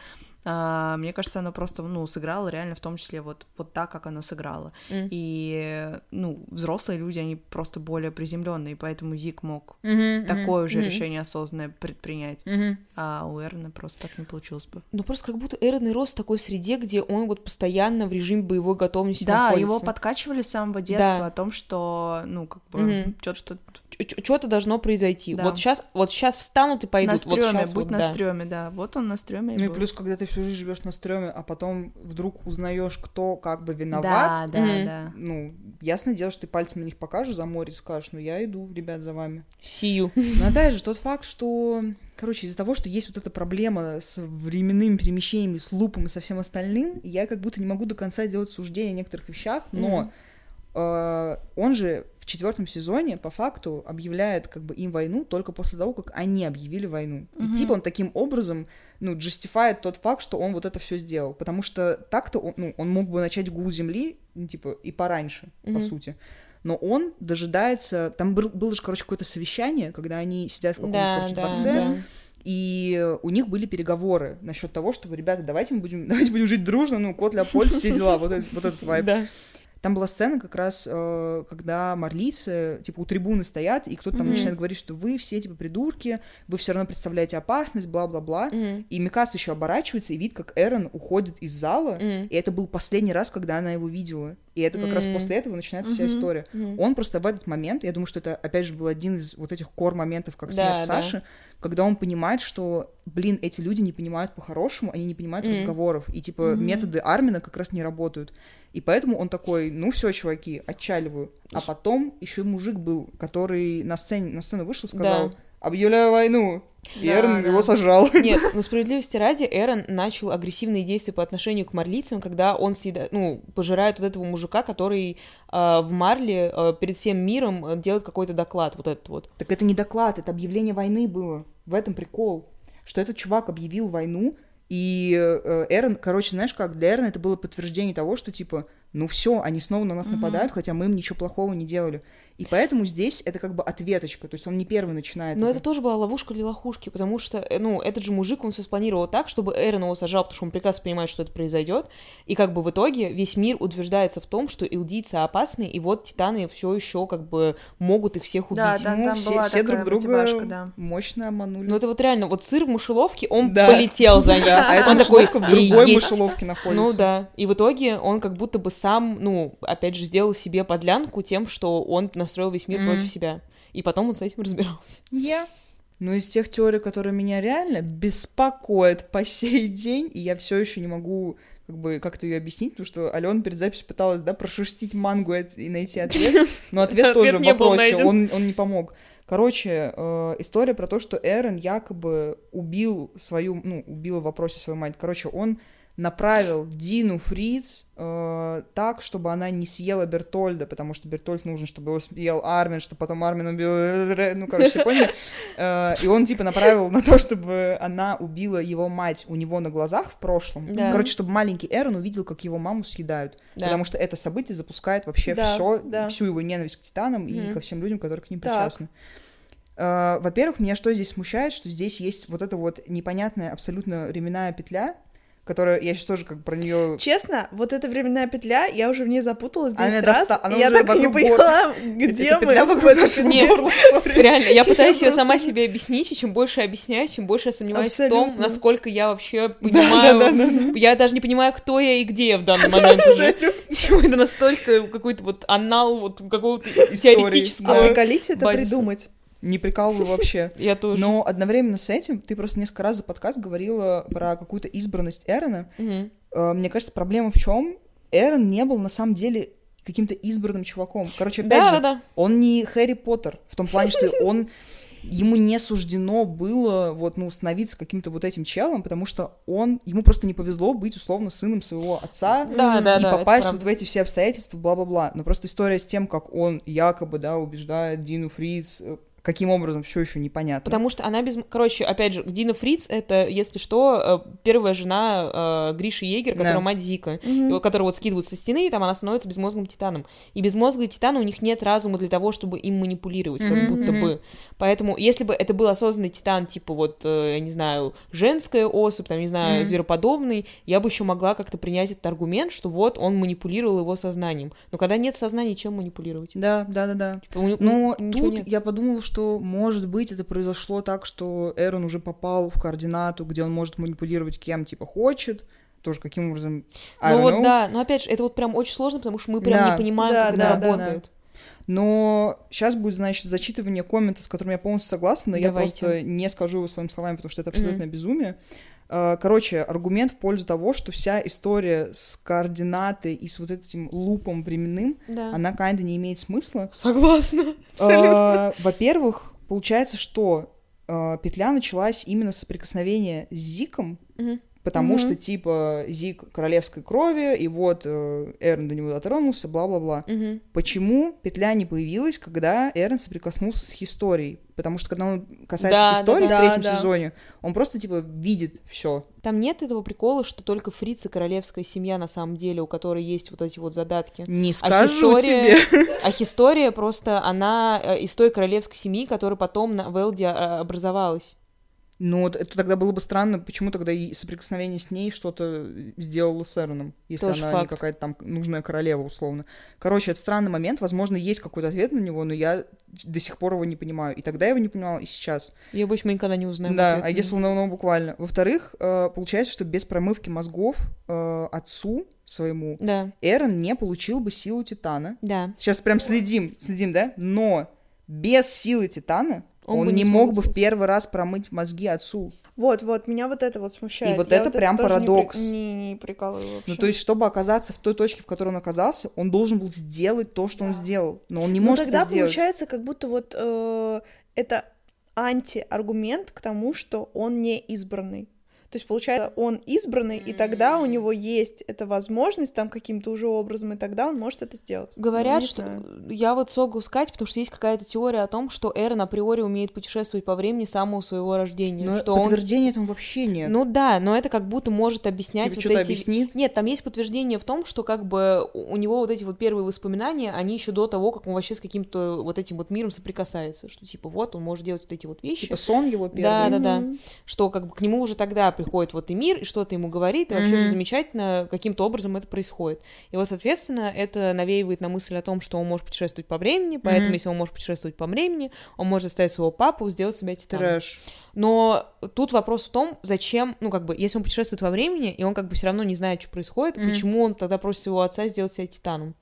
A: а, мне кажется, оно просто, ну, сыграло реально в том числе вот, вот так, как оно сыграло. Mm. И, ну, взрослые люди, они просто более приземленные, поэтому Зик мог mm-hmm, такое mm-hmm, же mm-hmm. решение осознанное предпринять, mm-hmm. а у Эрона просто так не получилось бы.
B: Ну, просто как будто Эрон рос в такой среде, где он вот постоянно в режиме боевой готовности
A: Да,
B: находится.
A: его подкачивали с самого детства да. о том, что, ну, как бы, mm-hmm. что-то
B: что-то должно произойти. Да. Вот сейчас, вот сейчас встанут и пойдут.
A: На стреме,
B: вот сейчас
A: будь
B: вот,
A: на
B: да.
A: стреме, да. Вот он на стреме.
C: Ну и, и плюс, когда ты всю жизнь живешь на стреме, а потом вдруг узнаешь, кто как бы виноват.
A: Да, да, mm-hmm. да.
C: Ну, ясное дело, что ты пальцем на них покажешь за море и скажешь, ну я иду, ребят, за вами.
B: Сию.
C: Но опять же, тот факт, что, короче, из-за того, что есть вот эта проблема с временными перемещениями, с лупом и со всем остальным, я как будто не могу до конца делать суждение о некоторых вещах, но mm-hmm. э, он же четвертом сезоне по факту объявляет как бы им войну только после того, как они объявили войну. Mm-hmm. И типа он таким образом, ну, джастифает тот факт, что он вот это все сделал. Потому что так-то он, ну, он мог бы начать гул земли, ну, типа, и пораньше, mm-hmm. по сути. Но он дожидается... Там был, было же, короче, какое-то совещание, когда они сидят в каком-то, да, короче, да, дворце, да. И у них были переговоры насчет того, чтобы, ребята, давайте мы будем, давайте будем жить дружно, ну, кот Леопольд, все дела, вот этот, вот этот вайб. Там была сцена как раз, э, когда марлицы, типа, у трибуны стоят, и кто-то там mm-hmm. начинает говорить, что вы все, типа, придурки, вы все равно представляете опасность, бла-бла-бла. Mm-hmm. И Микас еще оборачивается и видит, как Эрон уходит из зала, mm-hmm. и это был последний раз, когда она его видела. И это как mm-hmm. раз после этого начинается mm-hmm. вся история. Mm-hmm. Он просто в этот момент, я думаю, что это, опять же, был один из вот этих кор-моментов, как смерть да, Саши, да. когда он понимает, что, блин, эти люди не понимают по-хорошему, они не понимают mm-hmm. разговоров, и, типа, mm-hmm. методы Армина как раз не работают. И поэтому он такой, ну все, чуваки, отчаливаю. А потом еще мужик был, который на сцене, на сцену вышел, сказал, да. объявляю войну. И да, Эрон да. его сожрал.
B: Нет, ну справедливости ради, Эрон начал агрессивные действия по отношению к марлицам, когда он съедает, ну, пожирает вот этого мужика, который э, в Марле э, перед всем миром делает какой-то доклад, вот этот вот.
C: Так это не доклад, это объявление войны было. В этом прикол. Что этот чувак объявил войну, и э, Эрон, короче, знаешь как, для Эрона это было подтверждение того, что, типа, ну все, они снова на нас mm-hmm. нападают, хотя мы им ничего плохого не делали. И поэтому здесь это как бы ответочка, то есть он не первый начинает.
B: Но это, это тоже была ловушка для лохушки, потому что, э, ну, этот же мужик, он все спланировал так, чтобы Эрон его сажал, потому что он прекрасно понимает, что это произойдет. И как бы в итоге весь мир утверждается в том, что илдийцы опасны, и вот титаны все еще как бы могут их всех убить. Да,
C: там, ну, там все, была все друг друга да. мощно обманули.
B: Ну это вот реально, вот сыр в мышеловке, он да. полетел за ним. Да,
C: а эта мышеловка в другой мышеловке находится.
B: Ну да, и в итоге он как будто бы сам, ну, опять же, сделал себе подлянку тем, что он настроил весь мир mm-hmm. против себя. И потом он с этим разбирался.
C: Я. Yeah. Ну, из тех теорий, которые меня реально беспокоят по сей день, и я все еще не могу как бы как-то ее объяснить, потому что Алена перед записью пыталась, да, прошерстить мангу и найти ответ, но ответ тоже в вопросе, он, он не помог. Короче, э, история про то, что Эрен якобы убил свою, ну, убил в вопросе свою мать. Короче, он направил Дину Фриц э, так, чтобы она не съела Бертольда, потому что Бертольд нужен, чтобы его съел Армин, чтобы потом Армин убил... Ну, короче, все поняли? Э, и он, типа, направил на то, чтобы она убила его мать у него на глазах в прошлом. Да. Короче, чтобы маленький Эрон увидел, как его маму съедают. Да. Потому что это событие запускает вообще да, все, да. всю его ненависть к титанам mm-hmm. и ко всем людям, которые к ним причастны. Uh, во-первых, меня что здесь смущает, что здесь есть вот эта вот непонятная абсолютно временная петля, которая, я сейчас тоже как про нее.
A: Честно, вот эта временная петля, я уже в ней запуталась 10 она раз, доста... она и я так и не поняла, где мы. Петля
B: вокруг Нет, горла, реально, я пытаюсь ее сама себе объяснить, и чем больше я объясняю, чем больше я сомневаюсь в том, насколько я вообще понимаю. Я даже не понимаю, кто я и где я в данный момент уже. Это настолько какой-то вот анал вот какого-то теоретического.
A: А приколите это придумать.
C: Не прикалываю вообще.
B: Я тоже.
C: Но одновременно с этим ты просто несколько раз за подкаст говорила про какую-то избранность Эрона. Мне кажется, проблема в чем? Эрон не был на самом деле каким-то избранным чуваком. Короче, опять да, же, да, да. он не Хэри Поттер в том плане, что он ему не суждено было вот, ну, становиться каким-то вот этим челом, потому что он, ему просто не повезло быть условно сыном своего отца
B: да, да,
C: и
B: да,
C: попасть вот в эти все обстоятельства, бла-бла-бла. Но просто история с тем, как он якобы, да, убеждает Дину Фриц э, Каким образом, все еще непонятно.
B: Потому что она без... Короче, опять же, Дина Фриц — это, если что, э, первая жена э, Гриши Егер, которая да. мать Зика, угу. которую вот скидывают со стены, и там она становится безмозглым титаном. И безмозглые титаны, у них нет разума для того, чтобы им манипулировать, как угу, будто угу. бы. Поэтому, если бы это был осознанный титан, типа вот, э, я не знаю, женская особь, там, не знаю, угу. звероподобный, я бы еще могла как-то принять этот аргумент, что вот он манипулировал его сознанием. Но когда нет сознания, чем манипулировать?
C: Да, да, да, да. Типа, у, Но тут нет. я подумала, что, может быть, это произошло так, что Эрон уже попал в координату, где он может манипулировать кем, типа, хочет, тоже каким образом...
B: I ну вот know. да, но опять же, это вот прям очень сложно, потому что мы прям да. не понимаем, да, как да, это да, работает. Да.
C: Но сейчас будет, значит, зачитывание коммента, с которым я полностью согласна, но Давайте. я просто не скажу его своими словами, потому что это абсолютно mm-hmm. безумие. Э, короче, аргумент в пользу того, что вся история с координатой и с вот этим лупом временным, да. она kinda не имеет смысла.
B: Согласна.
C: Э, во-первых, получается, что э, петля началась именно с соприкосновения с Зиком, потому что, типа, Зик королевской крови, и вот Эрн до него дотронулся, бла-бла-бла. Почему петля не появилась, когда Эрн соприкоснулся с историей? Потому что когда он касается да, истории да, в третьем да, сезоне, он просто типа видит все.
B: Там нет этого прикола, что только фрицы королевская семья на самом деле, у которой есть вот эти вот задатки.
C: Не а скажу а тебе.
B: А история просто она э, из той королевской семьи, которая потом на Велде а, образовалась.
C: Ну, это тогда было бы странно, почему тогда и соприкосновение с ней что-то сделало с Эроном, если Тоже она факт. не какая-то там нужная королева, условно. Короче, это странный момент, возможно, есть какой-то ответ на него, но я до сих пор его не понимаю. И тогда я его не понимала, и сейчас.
B: Я боюсь, мы никогда не узнаем.
C: Да, а если ну, буквально. Во-вторых, э, получается, что без промывки мозгов э, отцу своему да. Эрон не получил бы силу Титана.
B: Да.
C: Сейчас прям следим, следим, да? Но без силы Титана он, он не, не мог бы в первый раз промыть мозги отцу.
A: Вот, вот, меня вот это вот смущает.
C: И вот Я это вот прям это парадокс.
A: Не, при... не, не прикалываю вообще.
C: Ну, то есть, чтобы оказаться в той точке, в которой он оказался, он должен был сделать то, что да. он сделал. Но он не Но может
A: тогда
C: это сделать.
A: получается, как будто вот э, это антиаргумент к тому, что он не избранный. То есть, получается, он избранный, и тогда у него есть эта возможность там каким-то уже образом, и тогда он может это сделать.
B: Говорят, ну, что знаю. я вот согу сказать, потому что есть какая-то теория о том, что Эрон априори умеет путешествовать по времени с самого своего рождения.
C: Но
B: что
C: подтверждения
B: он...
C: этому вообще нет.
B: Ну да, но это как будто может объяснять
C: Тебе
B: вот эти...
C: объяснит?
B: Нет, там есть подтверждение в том, что как бы у него вот эти вот первые воспоминания, они еще до того, как он вообще с каким-то вот этим вот миром соприкасается, что типа вот он может делать вот эти вот вещи.
C: Типа сон его первый.
B: Да, да, да. Что как бы к нему уже тогда приходит вот и мир, и что-то ему говорит, и вообще mm-hmm. замечательно, каким-то образом это происходит. И вот, соответственно, это навеивает на мысль о том, что он может путешествовать по времени, поэтому, mm-hmm. если он может путешествовать по времени, он может заставить своего папу сделать себя титаном.
C: Трэш.
B: Но тут вопрос в том, зачем, ну, как бы, если он путешествует во времени, и он как бы все равно не знает, что происходит, mm-hmm. почему он тогда просит своего отца сделать себя титаном?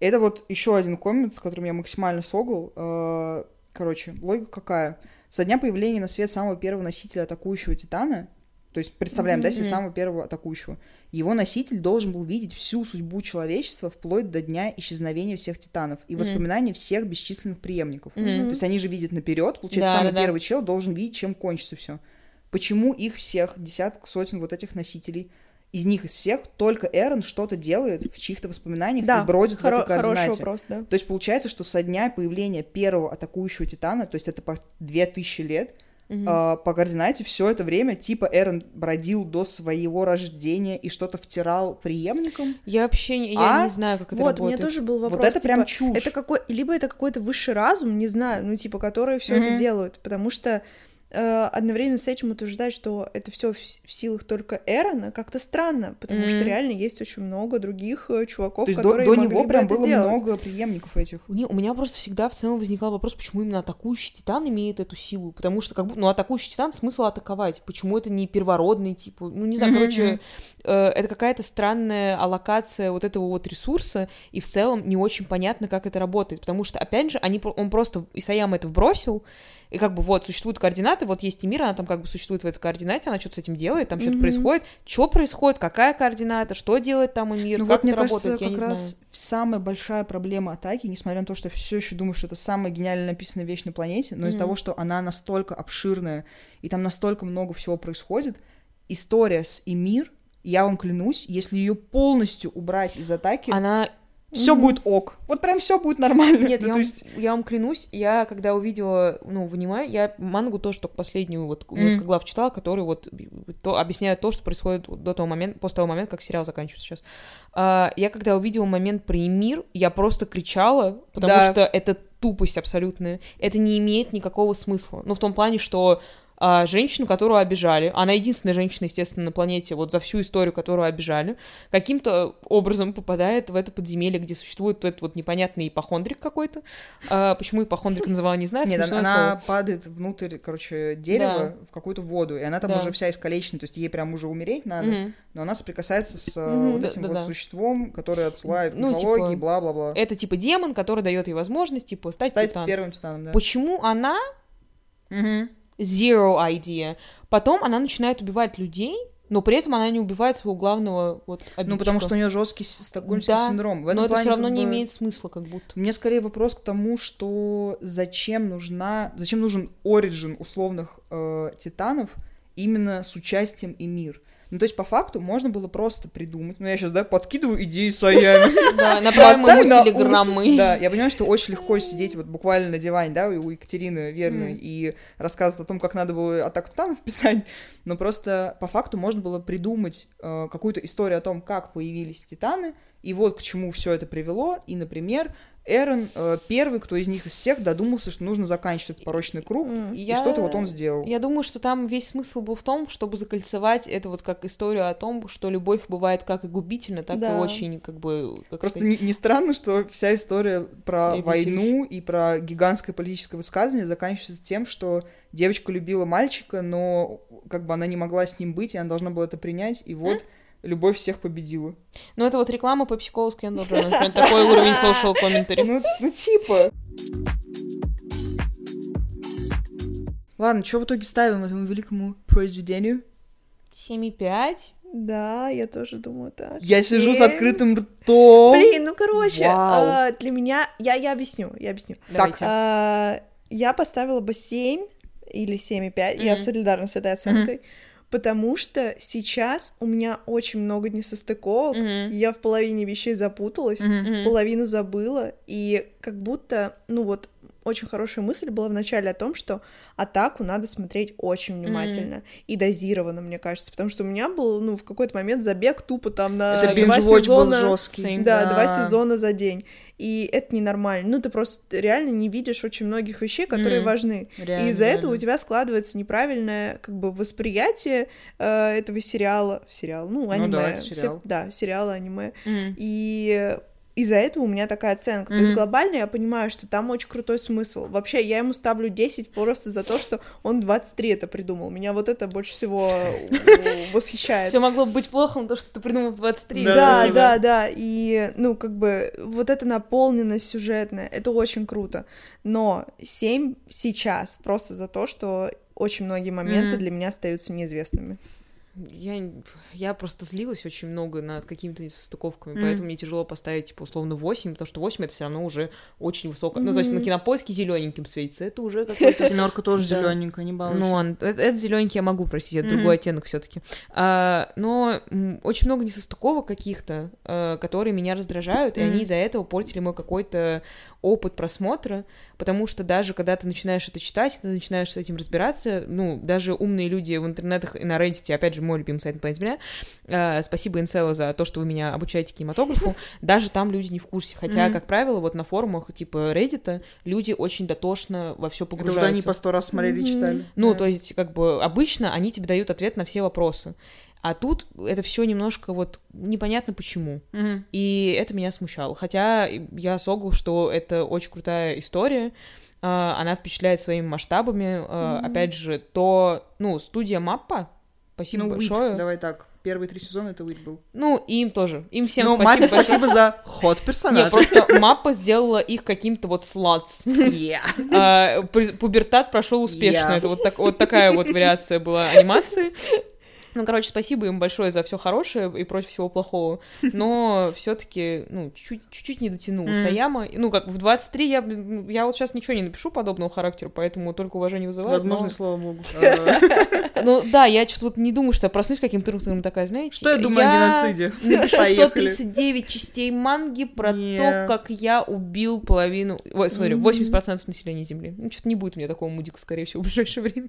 C: Это вот еще один коммент, с которым я максимально согл. Э, короче, логика какая? Со дня появления на свет самого первого носителя атакующего Титана то есть представляем, mm-hmm. да, себе самого первого атакующего. Его носитель должен был видеть всю судьбу человечества вплоть до дня исчезновения всех титанов и mm-hmm. воспоминания всех бесчисленных преемников. Mm-hmm. То есть они же видят наперед, получается, да, самый да, первый да. чел должен видеть, чем кончится все. Почему их всех, десяток, сотен вот этих носителей, из них, из всех, только Эрон что-то делает в чьих-то воспоминаниях да, и бродит хоро- в этой координате. Хороший
A: вопрос, да.
C: То есть получается, что со дня появления первого атакующего Титана, то есть это по 2000 лет, Угу. Uh, по координате все это время типа Эрон бродил до своего рождения и что-то втирал преемникам.
B: Я вообще не, я а? не знаю, как это
A: вот,
B: работает.
A: Вот, у меня тоже был вопрос.
C: Вот это
A: типа,
C: прям чушь.
A: Это какой, либо это какой-то высший разум, не знаю, ну типа, которые все угу. это делают, потому что одновременно с этим утверждать, что это все в силах только Эрона, как-то странно, потому mm-hmm. что реально есть очень много других э, чуваков,
C: То есть
A: которые
C: до,
A: до
C: него прям было
A: делать.
C: много преемников этих.
B: Не, у меня просто всегда в целом возникал вопрос, почему именно атакующий титан имеет эту силу, потому что как будто, ну, атакующий титан смысл атаковать, почему это не первородный, типа, ну, не знаю, mm-hmm. короче, э, это какая-то странная аллокация вот этого вот ресурса, и в целом не очень понятно, как это работает, потому что, опять же, они, он просто, Исаяма это вбросил, и как бы вот существуют координаты, вот есть Эмир, она там как бы существует в этой координате, она что-то с этим делает, там что-то mm-hmm. происходит, что происходит, какая координата, что делает там Эмир, ну, как вот, это мне работает, кажется, я как не раз знаю.
C: самая большая проблема атаки, несмотря на то, что я все еще думаю, что это самая гениально написанная вещь на планете, но mm-hmm. из-за того, что она настолько обширная, и там настолько много всего происходит, история с Эмир, я вам клянусь, если ее полностью убрать из атаки,
B: она
C: все mm-hmm. будет ок. Вот прям все будет нормально.
B: Нет,
C: ну,
B: я, есть... вам, я вам клянусь, я когда увидела, ну, в я мангу тоже только последнюю вот mm-hmm. несколько глав читала, которые вот то, объясняют то, что происходит до того момента, после того момента, как сериал заканчивается сейчас. А, я когда увидела момент про Эмир, я просто кричала, потому да. что это тупость абсолютная. Это не имеет никакого смысла. Ну, в том плане, что а, женщину, которую обижали, она единственная женщина, естественно, на планете, вот за всю историю, которую обижали, каким-то образом попадает в это подземелье, где существует этот вот непонятный ипохондрик какой-то. А, почему ипохондрик называла, не знаю.
C: Нет, она слово. падает внутрь, короче, дерева да. в какую-то воду, и она там да. уже вся искалечена, то есть ей прям уже умереть надо, угу. но она соприкасается с угу, вот этим да, вот да. существом, которое отсылает ну, к мифологии, типа, бла-бла-бла.
B: Это типа демон, который дает ей возможность, типа, стать,
C: стать
B: титаном.
C: первым титаном, да.
B: Почему она
C: угу
B: zero idea. Потом она начинает убивать людей, но при этом она не убивает своего главного вот обидчика.
C: Ну, потому что у нее жесткий стокгольмский да, синдром.
B: В этом но это все равно как бы... не имеет смысла, как будто.
C: Мне скорее вопрос к тому, что зачем нужна, зачем нужен оригин условных э, титанов именно с участием и мир. Ну, то есть, по факту, можно было просто придумать. Ну, я сейчас, да, подкидываю идеи Саями.
B: Да, направим ему телеграммы.
C: Да, я понимаю, что очень легко сидеть вот буквально на диване, да, у Екатерины Верной и рассказывать о том, как надо было атаку титанов писать, но просто по факту можно было придумать э, какую-то историю о том, как появились титаны, и вот к чему все это привело, и, например, Эрон э, первый, кто из них из всех додумался, что нужно заканчивать этот порочный круг, я... и что-то вот он сделал.
B: Я думаю, что там весь смысл был в том, чтобы закольцевать это вот как историю о том, что любовь бывает как и губительна, так да. и очень как бы... Как
C: Просто не, не странно, что вся история про войну и про гигантское политическое высказывание заканчивается тем, что девочка любила мальчика, но как бы она не могла с ним быть, и она должна была это принять, и вот... Mm? Любовь всех победила.
B: Ну, это вот реклама по Scandal Journal, такой уровень social commentary.
C: Ну, ну, типа. Ладно, что в итоге ставим этому великому произведению?
B: 7,5.
A: Да, я тоже думаю так.
C: Я 7. сижу с открытым ртом.
A: Блин, ну короче, а, для меня... Я, я объясню, я объясню.
C: Так.
A: А, я поставила бы 7 или 7,5. Mm-hmm. Я солидарна с этой оценкой. Mm-hmm потому что сейчас у меня очень много несостыковок, mm-hmm. я в половине вещей запуталась, mm-hmm. половину забыла, и как будто, ну вот, очень хорошая мысль была в начале о том, что атаку надо смотреть очень внимательно mm-hmm. и дозированно, мне кажется, потому что у меня был, ну, в какой-то момент забег тупо там на
C: Это два сезона, был жесткий.
A: Да, да, два сезона за день и это ненормально. Ну, ты просто реально не видишь очень многих вещей, которые mm. важны. Реально, и из-за этого у тебя складывается неправильное как бы восприятие э, этого сериала. Сериал, ну, аниме. Ну, да, сериал. Все, да, сериала, аниме. Mm. И из-за этого у меня такая оценка. Mm-hmm. То есть глобально я понимаю, что там очень крутой смысл. Вообще, я ему ставлю 10 просто за то, что он 23 это придумал. Меня вот это больше всего восхищает.
B: Все могло быть плохо, но то, что ты придумал в 23.
A: Да, да, да. И, ну, как бы, вот эта наполненность сюжетная, это очень круто. Но 7 сейчас просто за то, что очень многие моменты для меня остаются неизвестными
B: я, я просто злилась очень много над какими-то несостыковками, mm-hmm. поэтому мне тяжело поставить, типа, условно, 8, потому что 8 это все равно уже очень высоко. Mm-hmm. Ну, то есть на кинопоиске зелененьким светится, это уже какой-то.
C: Семерка тоже зелененькая, не балуйся.
B: Ну, это, это зелененький я могу простить, это другой оттенок все-таки. А, но очень много несостыковок каких-то, а, которые меня раздражают, и они из-за этого портили мой какой-то опыт просмотра, потому что даже когда ты начинаешь это читать, ты начинаешь с этим разбираться, ну, даже умные люди в интернетах и на Reddit, опять же, мой любимый сайт на планете Земля, э, спасибо, Инцела, за то, что вы меня обучаете кинематографу, даже там люди не в курсе, хотя, mm-hmm. как правило, вот на форумах типа Reddit люди очень дотошно во все погружаются. Это
C: вот они по сто раз смотрели и mm-hmm. читали.
B: Ну, да. то есть, как бы, обычно они тебе дают ответ на все вопросы. А тут это все немножко вот непонятно почему. Mm-hmm. И это меня смущало. Хотя я согл, что это очень крутая история. Uh, она впечатляет своими масштабами. Mm-hmm. Опять же, то, ну, студия Маппа. Спасибо ну, большое.
C: Уит, давай так. Первые три сезона это Уит был.
B: Ну, им тоже. Им всем
C: ну,
B: спасибо.
C: Маппе спасибо за ход персонажа.
B: Нет, просто Маппа сделала их каким-то вот слотс.
C: Yeah.
B: Uh, пубертат прошел успешно. Yeah. Это вот, так, вот такая вот вариация была анимации. Ну, короче, спасибо им большое за все хорошее и против всего плохого. Но все-таки, ну, чуть-чуть не дотянул mm. Саяма. Ну, как в 23 я, я вот сейчас ничего не напишу подобного характера, поэтому только уважение вызывает.
C: Возможно, но... слава богу.
B: Ну, да, я что-то вот не думаю, что я проснусь каким-то утром такая, знаете...
C: Что я думаю о геноциде?
B: напишу 139 частей манги про то, как я убил половину... Ой, смотри, 80% населения Земли. Ну, что-то не будет у меня такого мудика, скорее всего, в ближайшее время.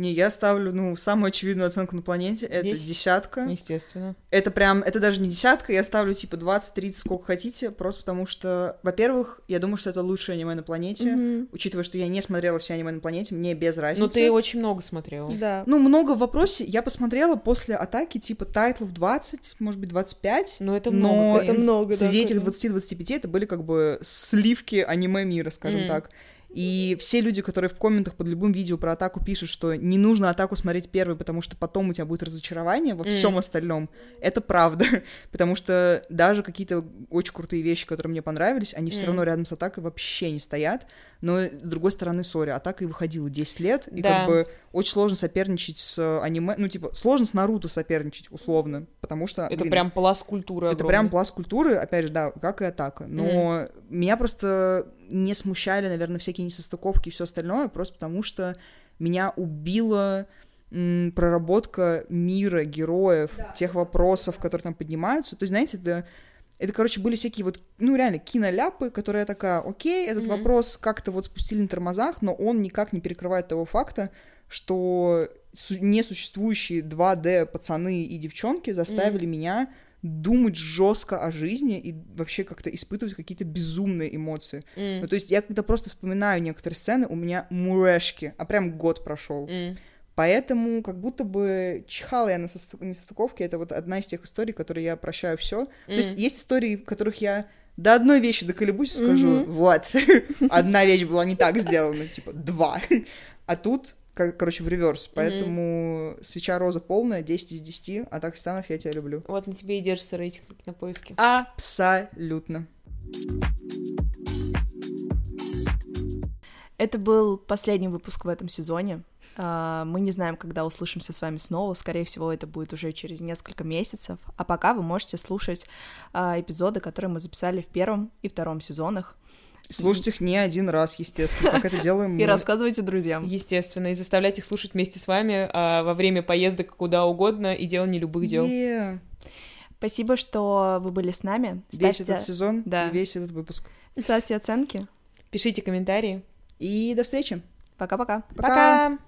C: Не, я ставлю, ну, самую очевидную оценку на планете. Это Десять? десятка.
B: Естественно.
C: Это прям, это даже не десятка, я ставлю типа 20-30, сколько хотите, просто потому что, во-первых, я думаю, что это лучшее аниме на планете, mm-hmm. учитывая, что я не смотрела все аниме на планете, мне без разницы.
B: Но ты очень много смотрела.
A: Да.
C: Ну, много в вопросе. Я посмотрела после атаки типа тайтлов 20, может быть, 25.
B: Ну, это много,
C: но
A: это много,
C: среди да, этих 20-25 это были как бы сливки аниме мира, скажем mm-hmm. так. И все люди, которые в комментах под любым видео про атаку пишут, что не нужно атаку смотреть первой, потому что потом у тебя будет разочарование во всем mm. остальном, это правда. потому что даже какие-то очень крутые вещи, которые мне понравились, они mm. все равно рядом с атакой вообще не стоят. Но, с другой стороны, сори, атака и выходила 10 лет, и да. как бы очень сложно соперничать с аниме, ну, типа, сложно с Наруто соперничать, условно, потому что...
B: Это блин, прям пласт культуры
C: Это огромный. прям пласт культуры, опять же, да, как и атака. Но mm. меня просто не смущали, наверное, всякие несостыковки и все остальное, просто потому что меня убило проработка мира, героев, да. тех вопросов, которые там поднимаются. То есть, знаете, это, это, короче, были всякие вот, ну, реально, киноляпы, которые я такая, окей, этот mm-hmm. вопрос как-то вот спустили на тормозах, но он никак не перекрывает того факта, что несуществующие 2D пацаны и девчонки заставили mm-hmm. меня думать жестко о жизни и вообще как-то испытывать какие-то безумные эмоции. Mm. Ну, то есть я когда просто вспоминаю некоторые сцены, у меня мурашки, а прям год прошел. Mm. Поэтому как будто бы чихала я на несостыковке. Это вот одна из тех историй, которые я прощаю все. Mm. То есть есть истории, в которых я до одной вещи доколебусь и скажу, mm-hmm. вот, одна вещь была не так сделана, типа, два. А тут как, короче, в реверс. Поэтому mm-hmm. свеча роза полная, 10 из 10, а так станов я тебя люблю.
B: Вот на тебе и держится рейтинг на поиске.
C: Абсолютно.
A: Это был последний выпуск в этом сезоне. А, мы не знаем, когда услышимся с вами снова. Скорее всего, это будет уже через несколько месяцев. А пока вы можете слушать а, эпизоды, которые мы записали в первом и втором сезонах.
C: Слушать их не один раз, естественно, как это делаем мы.
A: И рассказывайте друзьям.
B: Естественно, и заставлять их слушать вместе с вами а, во время поездок куда угодно и делания любых дел.
C: Yeah.
A: Спасибо, что вы были с нами.
C: Ставьте... Весь этот сезон да. и весь этот выпуск.
A: Ставьте оценки.
B: Пишите комментарии.
C: И до встречи.
A: Пока-пока.
B: Пока.
A: Пока.